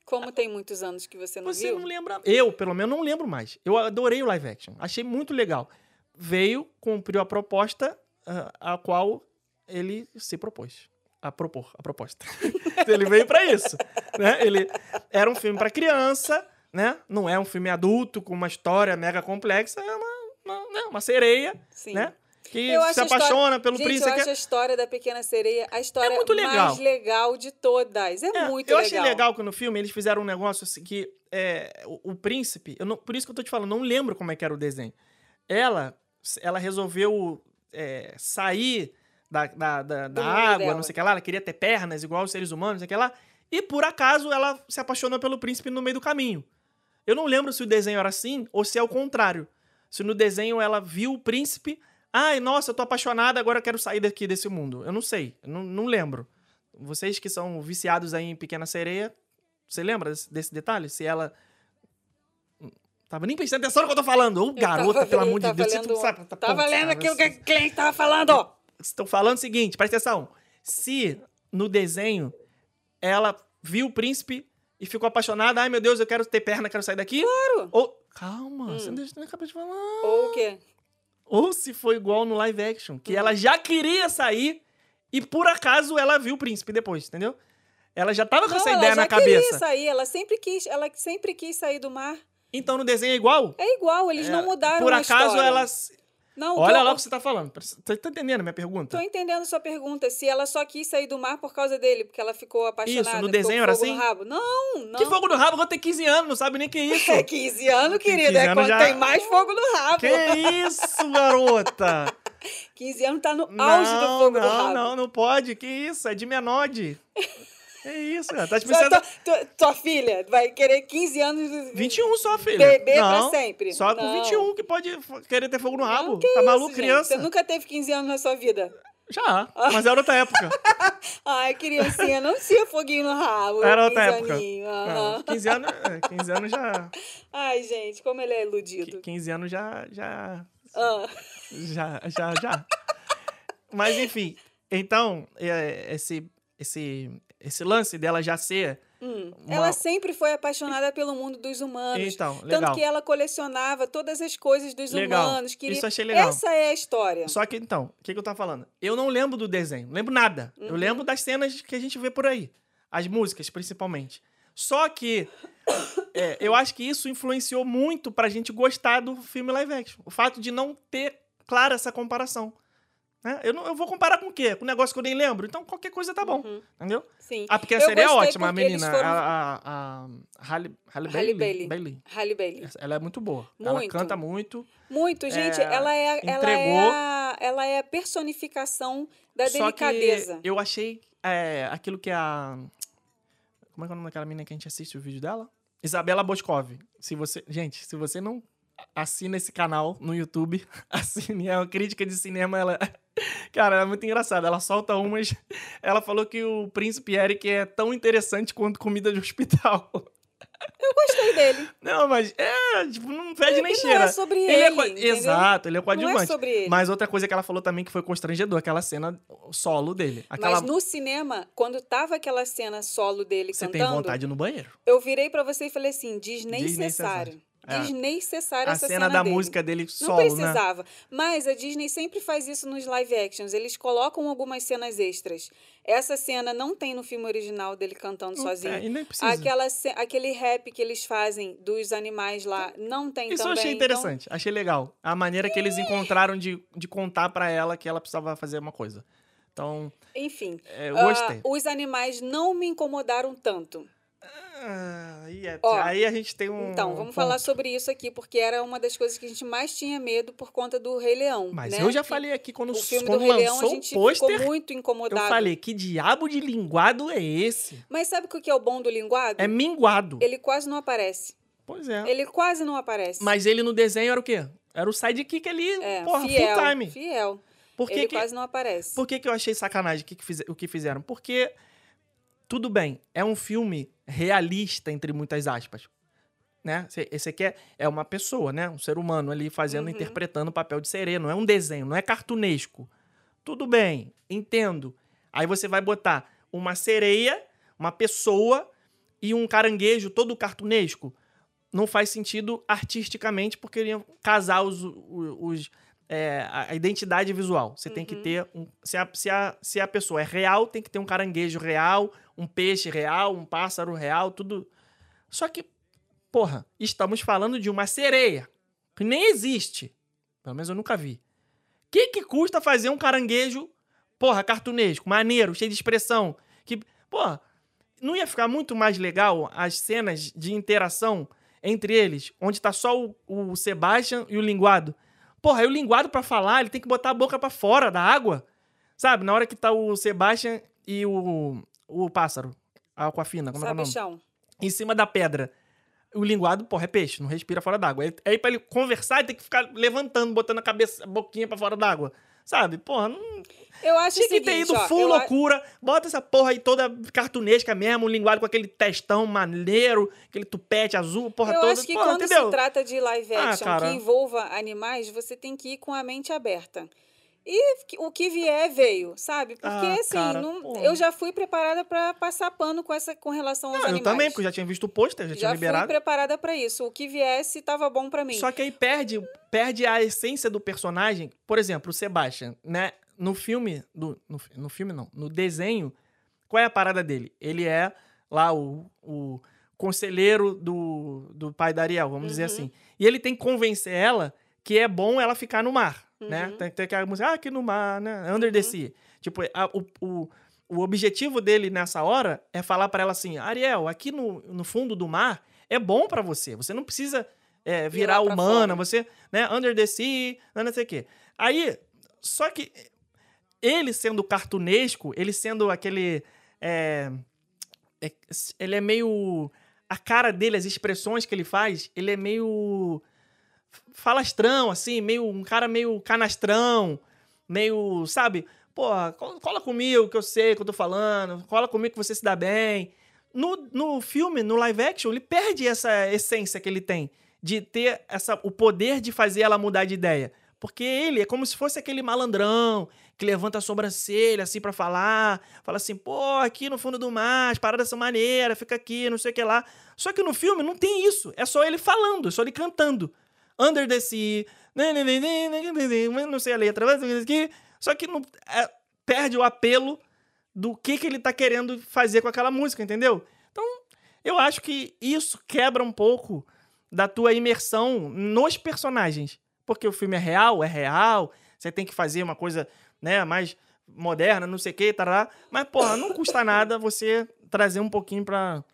Como tem muitos anos que você não você viu? não lembra. Eu, pelo menos, não lembro mais. Eu adorei o live action. Achei muito legal. Veio, cumpriu a proposta ah, a qual ele se propôs. A propor, a proposta. ele veio pra isso. Né? Ele era um filme pra criança, né? Não é um filme adulto com uma história mega complexa. É uma, uma, né? uma sereia, Sim. né? Que Eu se a história- apaixona pelo Gente, príncipe. eu acho a história da Pequena Sereia a história muito legal. mais legal de todas. É, É, muito eu legal. achei legal que no filme eles fizeram um negócio assim que é, o, o príncipe, eu não- por isso que eu tô te falando, não lembro como é que era o desenho. Ela, ela resolveu é, sair da, da, da, da água, dela. não sei o que lá, ela queria ter pernas igual os seres humanos, não sei o que lá, e por acaso ela se apaixonou pelo príncipe no meio do caminho. Eu não lembro se o desenho era assim ou se é o contrário. Se no desenho ela viu o príncipe, ai, nossa, eu tô apaixonada, agora eu quero sair daqui desse mundo. Eu não sei, eu não, não lembro. Vocês que são viciados aí em Pequena Sereia, você lembra desse, desse detalhe? Se ela. Tava nem prestando atenção no que eu tô falando. Ô, garota, pelo amor de Deus, você lendo- não sabe. Tá Tava bom, lendo aquilo você- que o cliente tava falando. Estão falando o seguinte, presta atenção. Se no desenho ela viu o príncipe e ficou apaixonada, ai meu Deus, eu quero ter perna, quero sair daqui. Claro. Ou. Calma, Hum. você não deixa eu acabar de falar. Ou o quê? Ou se foi igual no live action, que ela já queria sair e por acaso ela viu o príncipe depois, entendeu? Ela já tava com essa Não, ela ideia já na queria cabeça. sair, ela sempre quis, ela sempre quis sair do mar. Então no desenho é igual? É igual, eles não É, mudaram Por acaso história. elas. Não, Olha eu- lá o que você tá falando. Você tá entendendo a minha pergunta? Tô entendendo sua pergunta. Se ela só quis sair do mar por causa dele, porque ela ficou apaixonada. Isso, no desenho era fogo no assim? rabo. Não, não. Que fogo no rabo? Eu vou ter 15 anos, não sabe nem que é isso. É 15 anos, Que querida. 15 É anos quando já- tem mais fogo no rabo. Que isso, garota? 15 anos tá no auge do não, fogo não, do rabo. não, não pode. Que isso? É de menode. Que isso, cara? Tá te Só pensando... tua, tua- tua filha vai querer 15 anos de 21 só, filha. beber pra não, sempre. Só com Não. 21 que pode querer ter fogo no rabo. Não, que tá maluco, criança? Você nunca teve 15 anos na sua vida? Já, mas era outra época. Ai, criancinha, não tinha foguinho no rabo. Era outra 15 época. aham. 15 anos, é, 15 anos já. Ai, gente, como ele é iludido. 15 anos já. Já. Ah, Já, já, já. Mas enfim, então, é, esse, esse, esse lance dela já ser. hum. Uma- Ela sempre foi apaixonada pelo mundo dos humanos. Então, legal. Tanto que ela colecionava todas as coisas dos Legal. humanos. Queria... Isso achei legal. Essa é a história. Só que então, o que, que eu tava falando? Eu não lembro do desenho, não lembro nada. Eu Uhum. lembro das cenas que a gente vê por aí. As músicas, principalmente. Só que é, eu acho que isso influenciou muito pra gente gostar do filme live action. O fato de não ter clara essa comparação. Né? Eu, não, eu vou comparar com o quê? Com um negócio que eu nem lembro. Então qualquer coisa tá bom. Uhum. Entendeu? Sim. A pequena Eu série é ótima, a porque menina. foram- A, a, a Halle, Halle, Halle Bailey. Bailey. Halle Bailey. Ela é muito boa. Ela Muito. canta muito. Muito, gente. É, ela, é, ela, é entregou. a, ela é a personificação da Só delicadeza. que eu achei é, aquilo que a. Como é que é o nome daquela menina que a gente assiste o vídeo dela? Isabela Boscov. Se você, gente, se você não assina esse canal no YouTube, assine. É uma crítica de cinema, ela. Cara, é muito engraçada. Ela solta umas. Ela falou que o Príncipe Eric é tão interessante quanto comida de hospital. Eu gostei dele. Não, mas é, tipo, não fede nem E não cheira. é sobre é ele, co- entendeu? Exato, ele é Não coadjuvante. é sobre ele. Mas outra coisa que ela falou também que foi constrangedor, aquela cena solo dele. Aquela... Mas no cinema, quando tava aquela cena solo dele Você tem cantando, vontade no banheiro. eu virei pra você e falei assim, desnecessário. Desnecessário. É. Desnecessário A essa cena, da dele. música dele Não solo, né? precisava. Mas a Disney sempre faz isso nos live actions. Eles colocam algumas cenas extras. Essa cena não tem no filme original dele cantando Não sozinho. tem, e nem precisa. Aquela, aquele rap que eles fazem dos animais lá não tem Isso eu também. achei então- interessante, achei legal. A maneira que eles encontraram de, de contar pra ela que ela precisava fazer uma coisa. Então, enfim, é, eu gostei. os animais não me incomodaram tanto. Ah, aí, é- Ó, aí a gente tem um. Então, vamos falar sobre isso aqui, porque era uma das coisas que a gente mais tinha medo por conta do Rei Leão. Mas né? eu já falei aqui quando, O filme do quando Rei Leão, a gente ficou pôster. muito Eu incomodado. falei, que diabo de linguado é esse? Mas sabe o que é o bom do linguado? É minguado. Ele quase não aparece. Pois é. Ele quase não aparece. Mas ele no desenho era o quê? Era o sidekick ali, é, porra, fiel, full time. Fiel. Por que, ele que, quase não aparece. por que, que eu achei sacanagem o que, o que fizeram? Porque, tudo bem, é um filme realista, entre muitas aspas. Né? Esse- aqui é, é uma pessoa, né? Um ser humano ali fazendo, Uhum. interpretando o papel de sereia. Não é um desenho, não é cartunesco. Tudo bem, entendo. Aí você vai botar uma sereia, uma pessoa e um caranguejo todo cartunesco. Não faz sentido artisticamente, porque iriam casar os, os- os- é, a identidade visual. Você tem que Uhum. ter um. Se a, se, a, se a pessoa é real, tem que ter um caranguejo real, um peixe real, um pássaro real, tudo. Só que, porra, estamos falando de uma sereia, que nem existe. Pelo menos eu nunca vi. O que, que custa fazer um caranguejo, porra, cartunesco, maneiro, cheio de expressão? Que, porra, não ia ficar muito mais legal as cenas de interação entre eles, onde tá só o, o Sebastian e o linguado? Porra, aí o linguado pra falar, ele tem que botar a boca pra fora da água. Sabe? Na hora que tá o Sebastian e o, o pássaro, a aquafina, como é que é o nome? Sabichão. em cima da pedra. O linguado, porra, é peixe, não respira fora d'água. Aí pra ele conversar, ele tem que ficar levantando, botando a cabeça, a boquinha pra fora d'água. Sabe? Porra, não Eu acho tinha que ter ido ó, full eu a- loucura. Bota essa porra aí toda cartunesca mesmo, linguado com aquele testão maneiro, aquele tupete azul, porra Eu toda. acho que porra, quando entendeu? se trata de live Ah, action cara. que envolva animais, você tem que ir com a mente aberta. E o que vier veio, sabe? Porque Ah, assim, cara, não- eu já fui preparada pra passar pano com essa com relação aos Não, eu animais. também, porque eu já tinha visto o pôster, já, tinha Já fui liberado. preparada pra isso. O que viesse tava bom pra mim. Só que aí perde, perde a essência do personagem. Por exemplo, o Sebastian, né? No filme. Do, no, no filme, não. No desenho, qual é a parada dele? Ele é lá o, o conselheiro do, do pai da Ariel, vamos dizer Uhum. assim. E ele tem que convencer ela que é bom ela ficar no mar, né? Uhum. Tem, tem aquela música, ah, aqui no mar, né? Under the Sea. Tipo, a- o, o, o objetivo dele nessa hora é falar pra ela assim, Ariel, aqui no, no fundo do mar é bom pra você. Você não precisa é, virar humana, fora. você, né? Under the Sea, não sei o quê. Aí, só que ele sendo cartunesco, ele sendo aquele. é, é, ele é meio. A cara dele, as expressões que ele faz, ele é meio. Falastrão, assim, meio. um cara meio canastrão, meio. sabe? Col- cola comigo que eu sei que eu tô falando, cola comigo que você se dá bem. No, no filme, no live action, ele perde essa essência que ele tem de ter essa, o poder de fazer ela mudar de ideia. Porque ele é como se fosse aquele malandrão que levanta a sobrancelha assim pra falar, fala assim, pô, aqui no fundo do mar, as paradas são maneiras, fica aqui, não sei o que lá. Só que no filme não tem isso, é só ele falando, é só ele cantando. Under the Sea, né, né, né, não sei a letra, só que não, é, perde o apelo do que, que ele tá querendo fazer com aquela música, entendeu? Então, eu acho que isso quebra um pouco da tua imersão nos personagens. Porque o filme é real, é real, você tem que fazer uma coisa né, mais moderna, não sei o que. Mas, porra, não custa nada você trazer um pouquinho pra,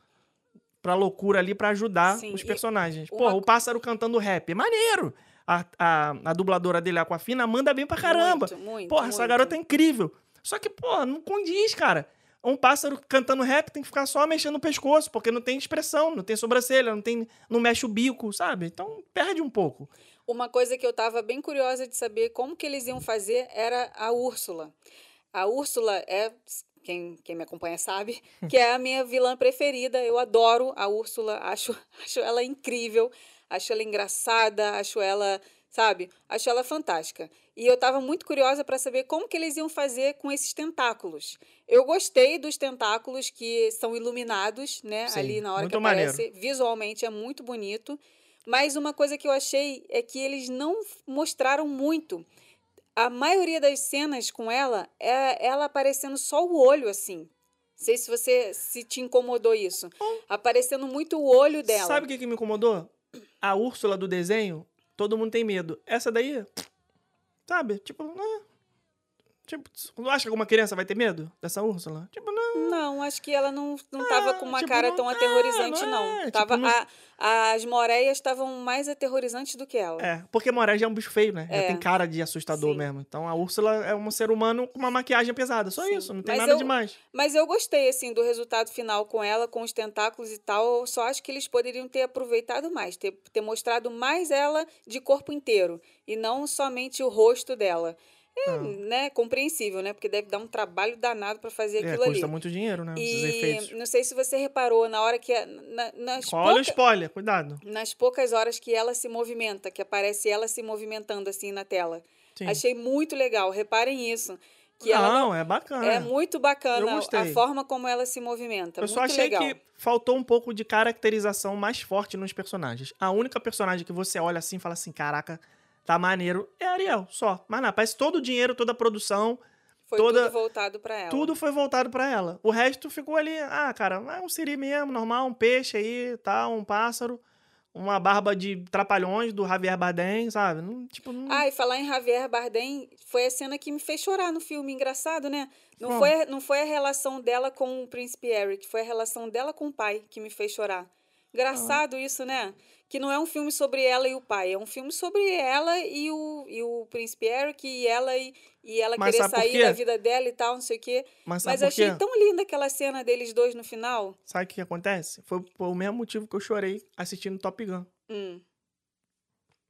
pra loucura ali pra ajudar Sim, os personagens. uma Porra, o pássaro cantando rap, é maneiro. A, a, a dubladora dele, a Aquafina, manda bem pra caramba. Muito, muito, Porra, essa muito. garota é incrível. Só que, porra, não condiz, cara. Um pássaro cantando rap tem que ficar só mexendo o pescoço, porque não tem expressão, não tem sobrancelha, não tem, não mexe o bico, sabe? Então perde um pouco. Uma coisa que eu estava bem curiosa de saber como que eles iam fazer era a Úrsula. A Úrsula é, quem, quem me acompanha sabe, que é a minha vilã preferida. Eu adoro a Úrsula, acho, acho ela incrível, acho ela engraçada, acho ela, sabe, acho ela fantástica. E eu estava muito curiosa para saber como que eles iam fazer com esses tentáculos. Eu gostei dos tentáculos que são iluminados, né, Sim, ali na hora que muito maneiro. aparece. Visualmente é muito bonito. Mas uma coisa que eu achei é que eles não mostraram muito. A maioria das cenas com ela é ela aparecendo só o olho assim. Não sei se você se te incomodou isso. Aparecendo muito o olho dela. Sabe o que, que me incomodou? A Úrsula do desenho, todo mundo tem medo. Essa daí, sabe? Tipo, ah, Tipo, tu acha que alguma criança vai ter medo dessa Úrsula? Tipo, não. Não, acho que ela não, não tava É, com uma tipo, cara não- tão é, aterrorizante, não não. é, Tava, tipo, não- a- as moreias estavam mais aterrorizantes do que ela. É, porque Moré já é um bicho feio, né? Já É. tem cara de assustador Sim. mesmo. Então a Úrsula é um ser humano com uma maquiagem pesada. Só Sim. isso, não tem Mas nada eu- demais. Mas eu gostei, assim, do resultado final com ela, com os tentáculos e tal. Eu só acho que eles poderiam ter aproveitado mais, ter, ter mostrado mais ela de corpo inteiro e não somente o rosto dela. É, Ah. né, compreensível, né? Porque deve dar um trabalho danado para fazer É, aquilo custa ali. muito dinheiro, né? E não sei se você reparou, na hora que. na- nas, Olha o pouca- spoiler, cuidado. nas poucas horas que ela se movimenta, que aparece ela se movimentando assim na tela. Sim. Achei muito legal, reparem isso. Que não- não, é bacana. é muito bacana a forma como ela se movimenta. Eu só achei legal. que faltou um pouco de caracterização mais forte nos personagens. A única personagem que você olha assim e fala assim: caraca, tá maneiro, é Ariel, só. Mas não, parece todo o dinheiro, toda a produção, Foi toda- tudo voltado para ela. tudo foi voltado pra ela. O resto ficou ali, ah, cara, é um siri mesmo, normal, um peixe aí, tá, um pássaro, uma barba de trapalhões do Javier Bardem, sabe? Não, tipo, não... Ah, e falar em Javier Bardem, foi a cena que me fez chorar no filme. Engraçado, né? Não foi, não foi a relação dela com o príncipe Eric, foi a relação dela com o pai que me fez chorar. Engraçado isso, né? Que não é um filme sobre ela e o pai, é um filme sobre ela e o, e o príncipe Eric e ela e, e ela Mas querer sair da vida dela e tal, não sei o quê. mas Mas achei tão linda aquela cena deles dois no final. Sabe o que acontece? Foi, o mesmo motivo que eu chorei assistindo Top Gun. Hum,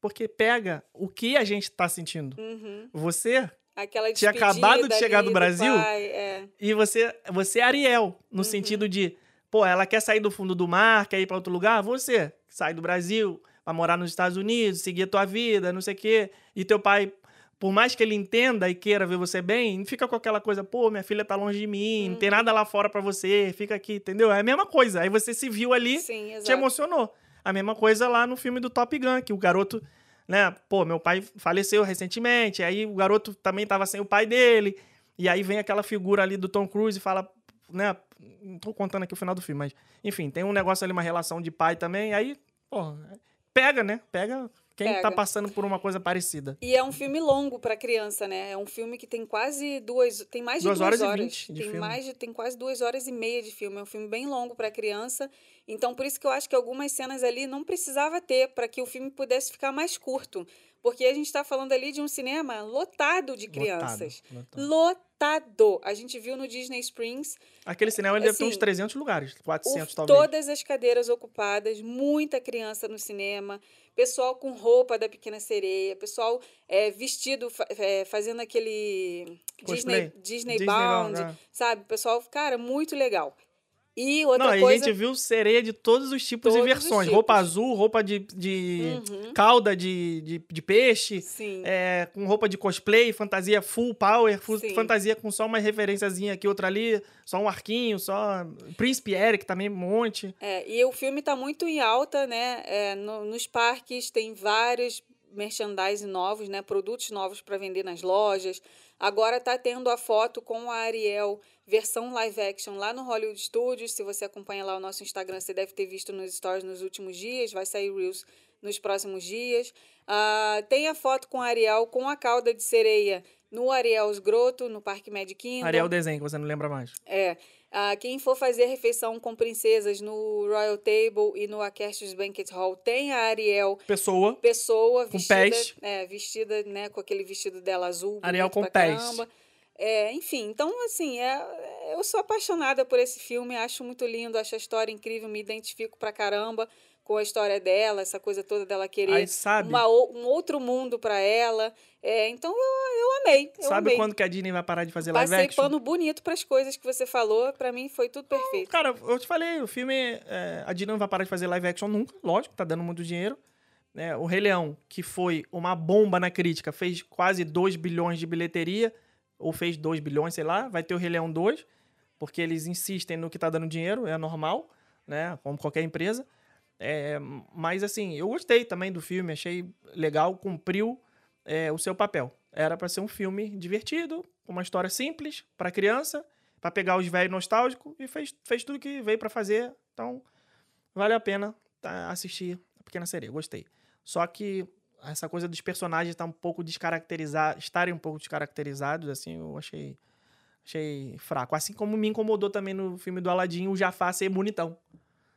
Porque pega o que a gente tá sentindo. uhum. Você Aquela Tinha acabado de chegar do Brasil? pai, é. e você, você é Ariel, no Uhum. sentido de, pô, ela quer sair do fundo do mar, quer ir pra outro lugar, você sai do Brasil, vai morar nos Estados Unidos, seguir a tua vida, não sei o quê, e teu pai, por mais que ele entenda e queira ver você bem, não fica com aquela coisa, pô, minha filha tá longe de mim, não tem Uhum. nada lá fora pra você, fica aqui, entendeu? É a mesma coisa. Aí você se viu ali, Sim, te emocionou. A mesma coisa lá no filme do Top Gun, que o garoto, né, pô, meu pai faleceu recentemente, aí o garoto também tava sem o pai dele, e aí vem aquela figura ali do Tom Cruise e fala, né, não tô contando aqui o final do filme, mas, enfim, tem um negócio ali, uma relação de pai também, aí, pô, pega, né, pega quem tá Pega. passando por uma coisa parecida. E é um filme longo para criança, né? É um filme que tem quase duas, tem mais de Duas duas, horas e horas. vinte de tem filme. mais de, tem quase duas horas e meia de filme. É um filme bem longo para criança. Então por isso que eu acho que algumas cenas ali não precisava ter para que o filme pudesse ficar mais curto, porque a gente está falando ali de um cinema lotado de crianças. Lotado, lotado. A gente viu no Disney Springs Aquele cinema ele deve ter uns Assim, 300 lugares, 400 o- talvez. todas as cadeiras ocupadas, muita criança no cinema, pessoal com roupa da Pequena Sereia, pessoal é, vestido, é, fazendo aquele. Disney, Disney, Disney Bound, Bound, é. sabe? Pessoal, cara, muito legal. E outra Não, a coisa... gente viu sereia de todos os tipos Todos e versões. Roupa azul, roupa de, de Uhum. cauda de, de, de peixe, Sim. é, com roupa de cosplay, fantasia full power, full- fantasia com só uma referenciazinha aqui, outra ali, só um arquinho, só... Príncipe Eric também, um monte. É, e o filme está muito em alta, né? É, no- nos parques tem vários merchandising novos, né? Produtos novos para vender nas lojas. Agora está tendo a foto com a Ariel, versão live action lá no Hollywood Studios. Se você acompanha lá o nosso Instagram, você deve ter visto nos stories nos últimos dias. Vai sair Reels nos próximos dias. Ah, tem a foto com a Ariel com a cauda de sereia no Ariel's Grotto, no Parque Magic Kingdom. Ariel Desenho, que você não lembra mais. É. Ah, quem for fazer refeição com princesas no Royal Table e no Akershus Banquet Hall tem a Ariel Pessoa, pessoa Com vestida, pés. é, vestida, né, com aquele vestido dela azul, Ariel com pés. caramba. É, enfim, então assim, é, eu sou apaixonada por esse filme, acho muito lindo, acho a história incrível, me identifico pra caramba com a história dela, essa coisa toda dela querer uma um outro mundo pra ela. É, então eu, eu amei, eu Sabe amei. quando que a Disney vai parar de fazer live Passei action? pano bonito pras coisas que você falou. Pra mim foi tudo perfeito. Cara, eu te falei, o filme. é, a Disney não vai parar de fazer live action nunca, lógico, tá dando muito dinheiro. né? o Rei Leão, que foi uma bomba na crítica, fez quase 2 bilhões de bilheteria, ou fez 2 bilhões, sei lá. Vai ter o Rei Leão 2, porque eles insistem no que tá dando dinheiro, é normal, né? Como qualquer empresa. É, mas assim, eu gostei também do filme, achei legal, cumpriu é, o seu papel. Era pra ser um filme divertido, com uma história simples pra criança, pra pegar os velhos nostálgicos e fez, fez tudo que veio pra fazer. Então, vale a pena tá, assistir A Pequena Sereia. Gostei. Só que essa coisa dos personagens estar um pouco descaracterizados, estarem um pouco descaracterizados, assim, eu achei, achei fraco. Assim como me incomodou também no filme do Aladdin o Jafar ser bonitão.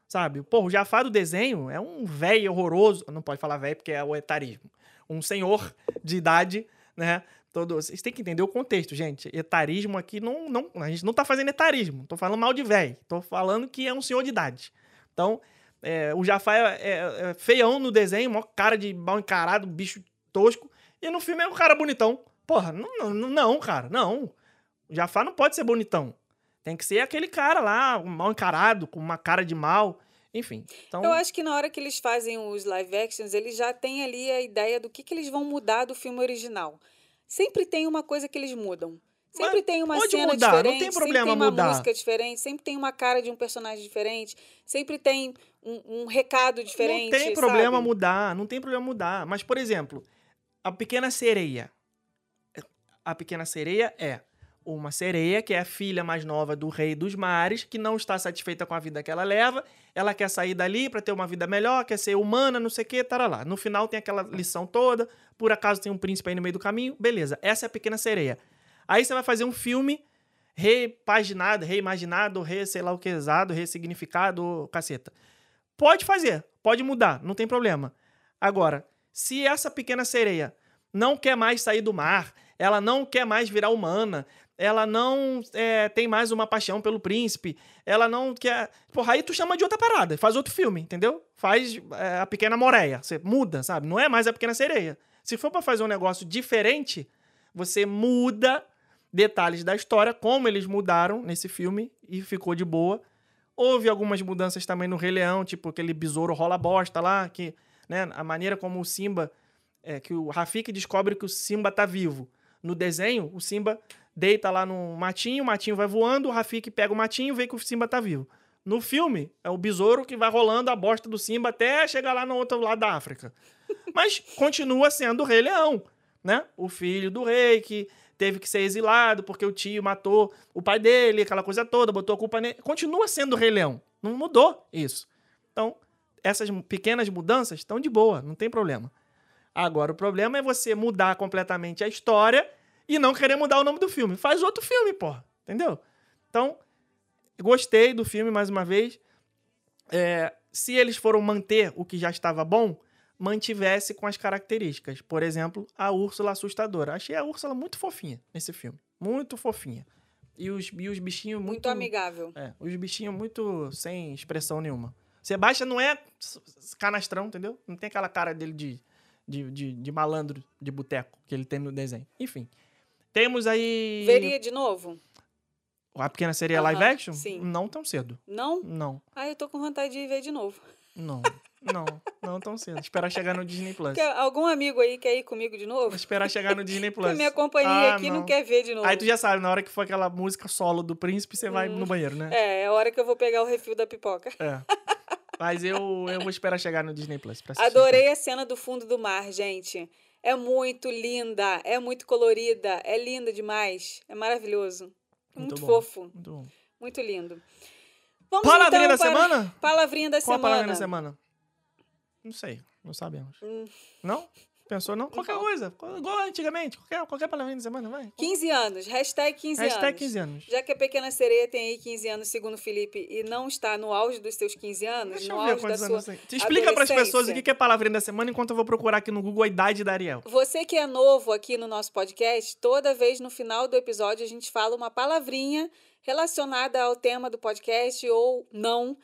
Sabe? Pô, o Jafar do desenho é um velho horroroso. Não pode falar velho porque é o etarismo. Um senhor de idade, né? Todo, vocês têm que entender o contexto, gente. Etarismo aqui não. não a gente não tá fazendo etarismo. Tô falando mal de velho. Tô falando que é um senhor de idade. Então, é, o Jafar é, é, é, feião no desenho, maior cara de mal encarado, bicho tosco. E no filme é um cara bonitão. Porra, não, não, não, cara, não. O Jafar não pode ser bonitão. Tem que ser aquele cara lá, mal encarado, com uma cara de mal. Enfim. Então... Eu acho que na hora que eles fazem os live actions, eles já têm ali a ideia do que, que eles vão mudar do filme original. Sempre tem uma coisa que eles mudam. Sempre Mas tem uma pode cena mudar, não diferente, tem sempre problema tem uma mudar. música diferente, sempre tem uma cara de um personagem diferente, sempre tem um, um recado diferente. Não tem problema sabe? mudar, não tem problema mudar. Mas, por exemplo, a Pequena Sereia. A Pequena Sereia é uma sereia que é a filha mais nova do rei dos mares, que não está satisfeita com a vida que ela leva, ela quer sair dali para ter uma vida melhor, quer ser humana, não sei o que, lá. No final tem aquela lição toda, por acaso tem um príncipe aí no meio do caminho, beleza. Essa é a Pequena Sereia. Aí você vai fazer um filme repaginado, reimaginado, re sei lá o que ressignificado, caceta. Pode fazer, pode mudar, não tem problema. Agora, se essa pequena sereia não quer mais sair do mar, ela não quer mais virar humana, ela não é, tem mais uma paixão pelo príncipe, ela não quer. Porra, aí tu chama de outra parada, faz outro filme, entendeu? Faz é, a pequena moreia, você muda, sabe? Não é mais a pequena sereia. Se for pra fazer um negócio diferente, você muda detalhes da história, como eles mudaram nesse filme e ficou de boa. Houve algumas mudanças também no Rei Leão, tipo aquele besouro rola bosta lá, que, né, a maneira como o Simba, é, que o Rafik descobre que o Simba tá vivo. No desenho, o Simba deita lá no matinho, o matinho vai voando, o Rafik pega o matinho e vê que o Simba tá vivo. No filme, é o besouro que vai rolando a bosta do Simba até chegar lá no outro lado da África. Mas continua sendo o Rei Leão, né? O filho do rei que teve que ser exilado porque o tio matou o pai dele, aquela coisa toda, botou a culpa nele. Continua sendo o Rei Leão. Não mudou isso. Então, essas pequenas mudanças estão de boa, não tem problema. Agora, o problema é você mudar completamente a história e não querer mudar o nome do filme. Faz outro filme, porra. Entendeu? Então, gostei do filme mais uma vez. É, se eles foram manter o que já estava bom, mantivesse com as características. Por exemplo, a Úrsula assustadora. Achei a Úrsula muito fofinha nesse filme. Muito fofinha. E os, e os bichinhos muito. Muito amigável. É, os bichinhos muito sem expressão nenhuma. Sebastião não é canastrão, entendeu? Não tem aquela cara dele de, de, de, de malandro de boteco que ele tem no desenho. Enfim. Temos aí. Veria de novo? A pequena seria Aham, live action? sim. Não tão cedo. Não? Não, Ah, eu tô com vontade de ver de novo. não, não, não tão cedo. Esperar chegar no Disney Plus. Quer, algum amigo aí quer ir comigo de novo? esperar chegar no Disney Plus. A minha companhia Ah, aqui não. quer ver de novo. Aí tu já sabe, na hora que for aquela música solo do príncipe, você vai no banheiro, né? É, é a hora que eu vou pegar o refil da pipoca. É. Mas eu, eu vou esperar chegar no Disney Plus. Adorei a cena do fundo do mar, gente. É muito linda, é muito colorida, é linda demais. É maravilhoso. Muito muito, bom. fofo, Muito bom. muito lindo. Vamos Palavrinha então da para- semana? Palavrinha da Qual a semana. palavrinha da semana? Não sei, não sabemos. Hum. Não? Pensou não? Qualquer Não. coisa. Igual antigamente. Qualquer, qualquer palavrinha da semana, vai. 15 anos, hashtag 15 Hashtag anos. 15 anos. Já que a Pequena Sereia tem aí 15 anos, segundo o Felipe, e não está no auge dos seus 15 anos, Deixa no eu ver auge da sua anos tem. Te explica pras pessoas o que é palavrinha da semana enquanto eu vou procurar aqui no Google a idade da Ariel. Você que é novo aqui no nosso podcast, toda vez no final do episódio a gente fala uma palavrinha relacionada ao tema do podcast ou não,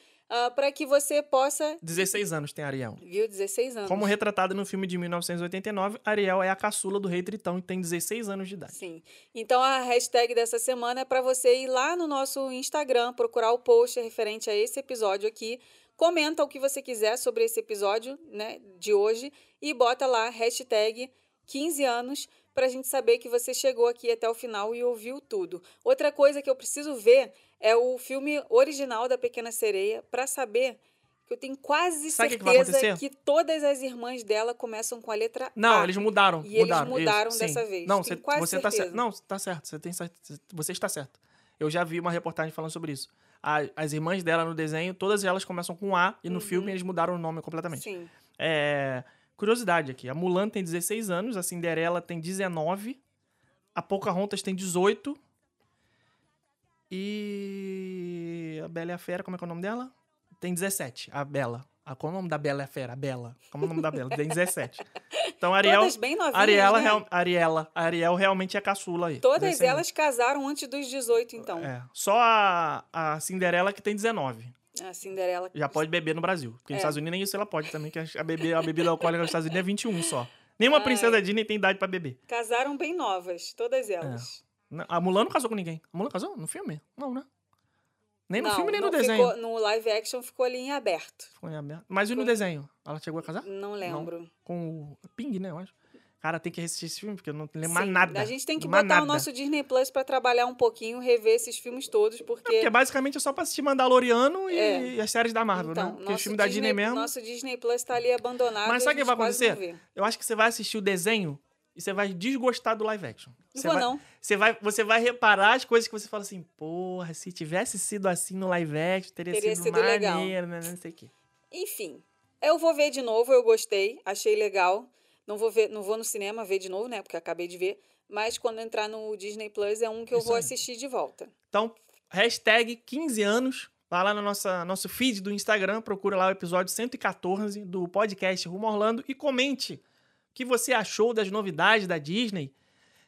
para que você possa. 16 anos tem Ariel. Viu? 16 anos. Como retratado no filme de 1989, Ariel é a caçula do rei Tritão e tem 16 anos de idade. Sim. Então a hashtag dessa semana é para você ir lá no nosso Instagram, procurar o post referente a esse episódio aqui, comenta o que você quiser sobre esse episódio, né, de hoje e bota lá hashtag 15 anos para a gente saber que você chegou aqui até o final e ouviu tudo. Outra coisa que eu preciso ver é o filme original da Pequena Sereia para saber que eu tenho quase Sabe o que que certeza todas as irmãs dela começam com a letra Não, A. eles mudaram. E eles mudaram, mudaram isso, dessa sim. vez, Não, tenho você, quase você tá certo. certeza. Não, tá certo. Você, tem, você está certo. Eu já vi uma reportagem falando sobre isso. A- as irmãs dela no desenho, todas elas começam com A e no filme eles mudaram o nome completamente. Sim. É, curiosidade aqui. A Mulan tem 16 anos, a Cinderela tem 19, a Pocahontas tem 18 e Bela e a Fera, como é que é o nome dela? Tem 17, a Bela. Ah, qual é o nome da Bela e a Fera? A Bela. Como é o nome da Bela? Tem 17. Então, Ariel... Todas bem novinhas, Ariela, né? real- Ariela, a Ariel realmente é caçula aí. Todas 16 elas casaram antes dos 18, então. É, só a, a Cinderela que tem 19. A Cinderela. Já pode beber no Brasil. Porque nos É. Estados Unidos nem isso ela pode também, que a, bebê, a bebida alcoólica nos Estados Unidos é 21 só. Nenhuma Ai. princesa Disney tem idade pra beber. Casaram bem novas, todas elas. Não, A Mulan não casou com ninguém. A Mulan casou no filme? Não, né? Nem no Não, filme, nem no não desenho. ficou- no live action ficou ali em aberto. Ficou em aberto. Mas e no Ficou- desenho? Ela chegou a casar? Não lembro. Com o Ping, né, eu acho. Cara, tem que assistir esse filme, porque eu não lembro mais nada. A gente tem que botar nada. o nosso Disney Plus pra trabalhar um pouquinho, rever esses filmes todos, porque. Porque basicamente é só pra assistir Mandaloriano e, É. e as séries da Marvel, então, né? Porque nosso filmes da Disney mesmo. Nosso Disney Plus tá ali abandonado. Mas sabe o que vai não acontecer? Eu acho que você vai assistir o desenho e você vai desgostar do live action. Não Você vou, vai, não. Você vai, você vai reparar as coisas que você fala assim, porra, se tivesse sido assim no live action, teria, Teria sido, sido legal. maneiro, né? Não sei o quê. Enfim, eu vou ver de novo, eu gostei, achei legal. Não vou ver, não vou no cinema ver de novo, né? Porque acabei de ver. Mas quando entrar no Disney Plus é um que eu Isso vou aí. assistir de volta. Então, hashtag 15 anos, vai lá no nossa, nosso feed do Instagram, procura lá o episódio 114 do podcast Rumo Orlando e comente que você achou das novidades da Disney,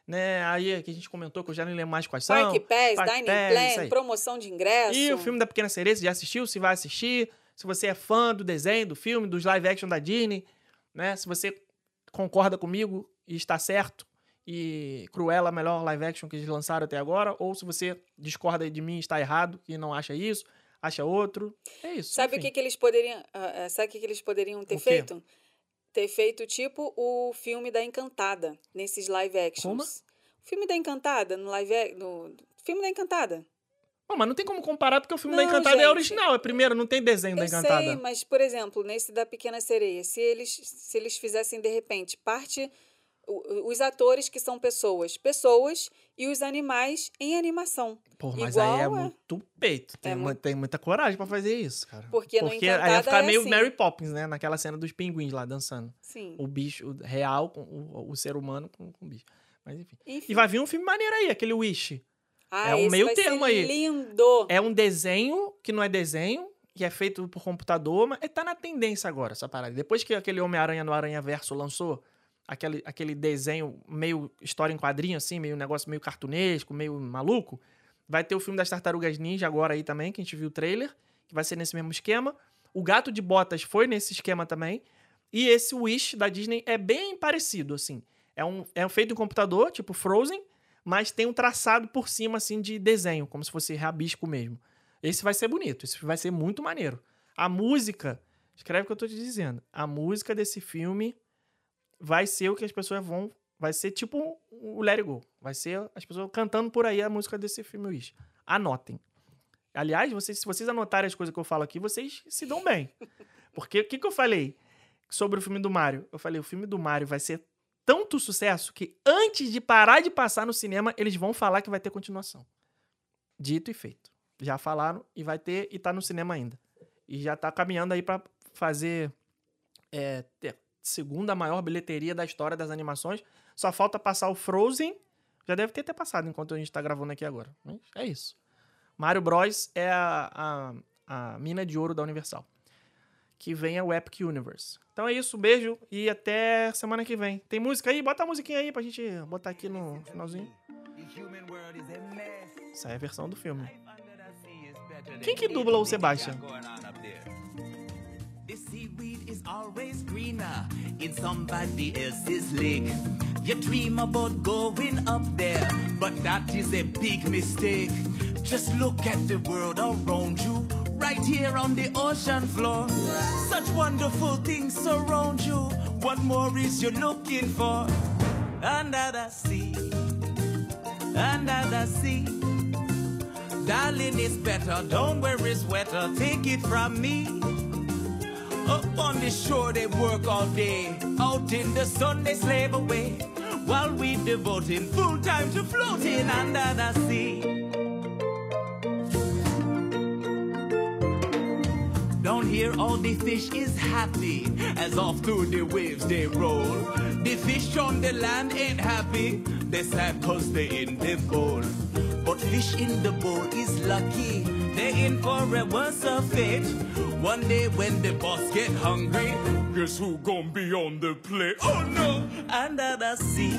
né? Aí que a gente comentou que eu já nem lembro mais quais são. Parque Pass, Parque Dining Pass, Plan, promoção de ingresso. E o filme da Pequena Sereia, você já assistiu? Se vai assistir? Se você é fã do desenho, do filme, dos live action da Disney, né? Se você concorda comigo e está certo e Cruella é a melhor live action que eles lançaram até agora, ou se você discorda de mim e está errado e não acha isso, acha outro. É isso. Sabe o que, que eles poderiam. ah, sabe o que, que eles poderiam ter O feito? Ter feito tipo o filme da Encantada, nesses live actions. Como? O filme da Encantada, no live no Filme da Encantada. Não, mas não tem como comparar porque o filme Não, da Encantada é gente. original, é primeiro, não tem desenho da Eu Encantada. sei, mas, por exemplo, nesse da Pequena Sereia, se eles, se eles fizessem, de repente, parte. Os atores que são pessoas, pessoas, e os animais em animação. Pô, mas Igual aí é é. muito peito. Tem, É mu- muito- tem muita coragem pra fazer isso, cara. Porque no aí ia ficar é meio assim. Mary Poppins, né? Naquela cena dos pinguins lá dançando. Sim. O bicho o real, com o, o ser humano com, com o bicho. Mas enfim. Enfim. E vai vir um filme maneiro aí, aquele Wish. Ah, é um meio termo aí. Lindo! É um desenho que não é desenho, que é feito por computador, mas tá na tendência agora essa parada. Depois que aquele Homem-Aranha no Aranha Verso lançou aquele, aquele desenho meio história em quadrinho, assim, meio negócio meio cartunesco, meio maluco, vai ter o filme das Tartarugas Ninja agora aí também, que a gente viu o trailer, que vai ser nesse mesmo esquema. O Gato de Botas foi nesse esquema também. E esse Wish da Disney é bem parecido, assim. É, um, é feito em computador, tipo Frozen, mas tem um traçado por cima, assim, de desenho, como se fosse rabisco mesmo. Esse vai ser bonito, esse vai ser muito maneiro. A música, escreve o que eu tô te dizendo. A música desse filme vai ser o que as pessoas vão. Vai ser tipo o Let It Go. Vai ser as pessoas cantando por aí a música desse filme Wish. Anotem. Aliás, vocês, se vocês anotarem as coisas que eu falo aqui, vocês se dão bem. Porque o que, que eu falei sobre o filme do Mario? Eu falei, o filme do Mario vai ser tanto sucesso que antes de parar de passar no cinema, eles vão falar que vai ter continuação. Dito e feito. Já falaram e vai ter e tá no cinema ainda. E já tá caminhando aí pra fazer é, ter segunda maior bilheteria da história das animações. Só falta passar o Frozen. Já deve ter até passado enquanto a gente tá gravando aqui agora. Mas é isso. Mario Bros. é a, a, a mina de ouro da Universal. Que vem é o Epic Universe. Então é isso, beijo e até semana que vem. Tem música aí? Bota a musiquinha aí pra gente botar aqui no finalzinho. Essa é a versão do filme. Quem que dubla o Sebastian? Always greener in somebody else's lake. You dream about going up there, but that is a big mistake. Just look at the world around you, right here on the ocean floor. Such wonderful things surround you. What more is you looking for? Under the sea, under the sea. Darling, it's better. Don't worry, it's wetter. Take it from me. Up on the shore, they work all day. Out in the sun, they slave away. While we devoting full time to floating under the sea. Down here all the fish is happy as off through the waves they roll. The fish on the land ain't happy, they sad cause they in the bowl. But fish in the bowl is lucky, they in for a worse of fate. One day when the boss get hungry, guess who gon' be on the plate? Oh no! Under the sea,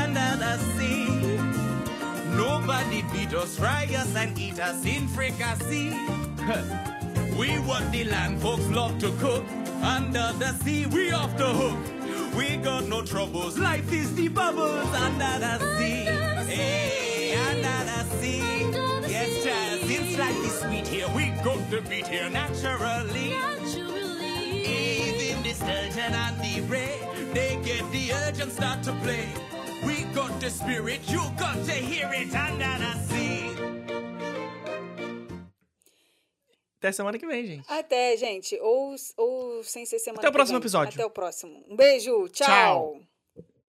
under the sea. Nobody beat us, fry us, and eat us in fricassee. we what the land folks love to cook. Under the sea, we off the hook. We got no troubles. Life is the bubbles under the sea. Hey, under the sea. Slightly sweet here. We got the beat here naturally. Even the sturgeon and the ray, they get the urge and start to play. We got the spirit, you got to hear it under the sea. Até semana que vem, gente. Até, gente. Ou, ou sem ser semana Até o próximo vem. episódio. Até o próximo. Um beijo. Tchau. tchau.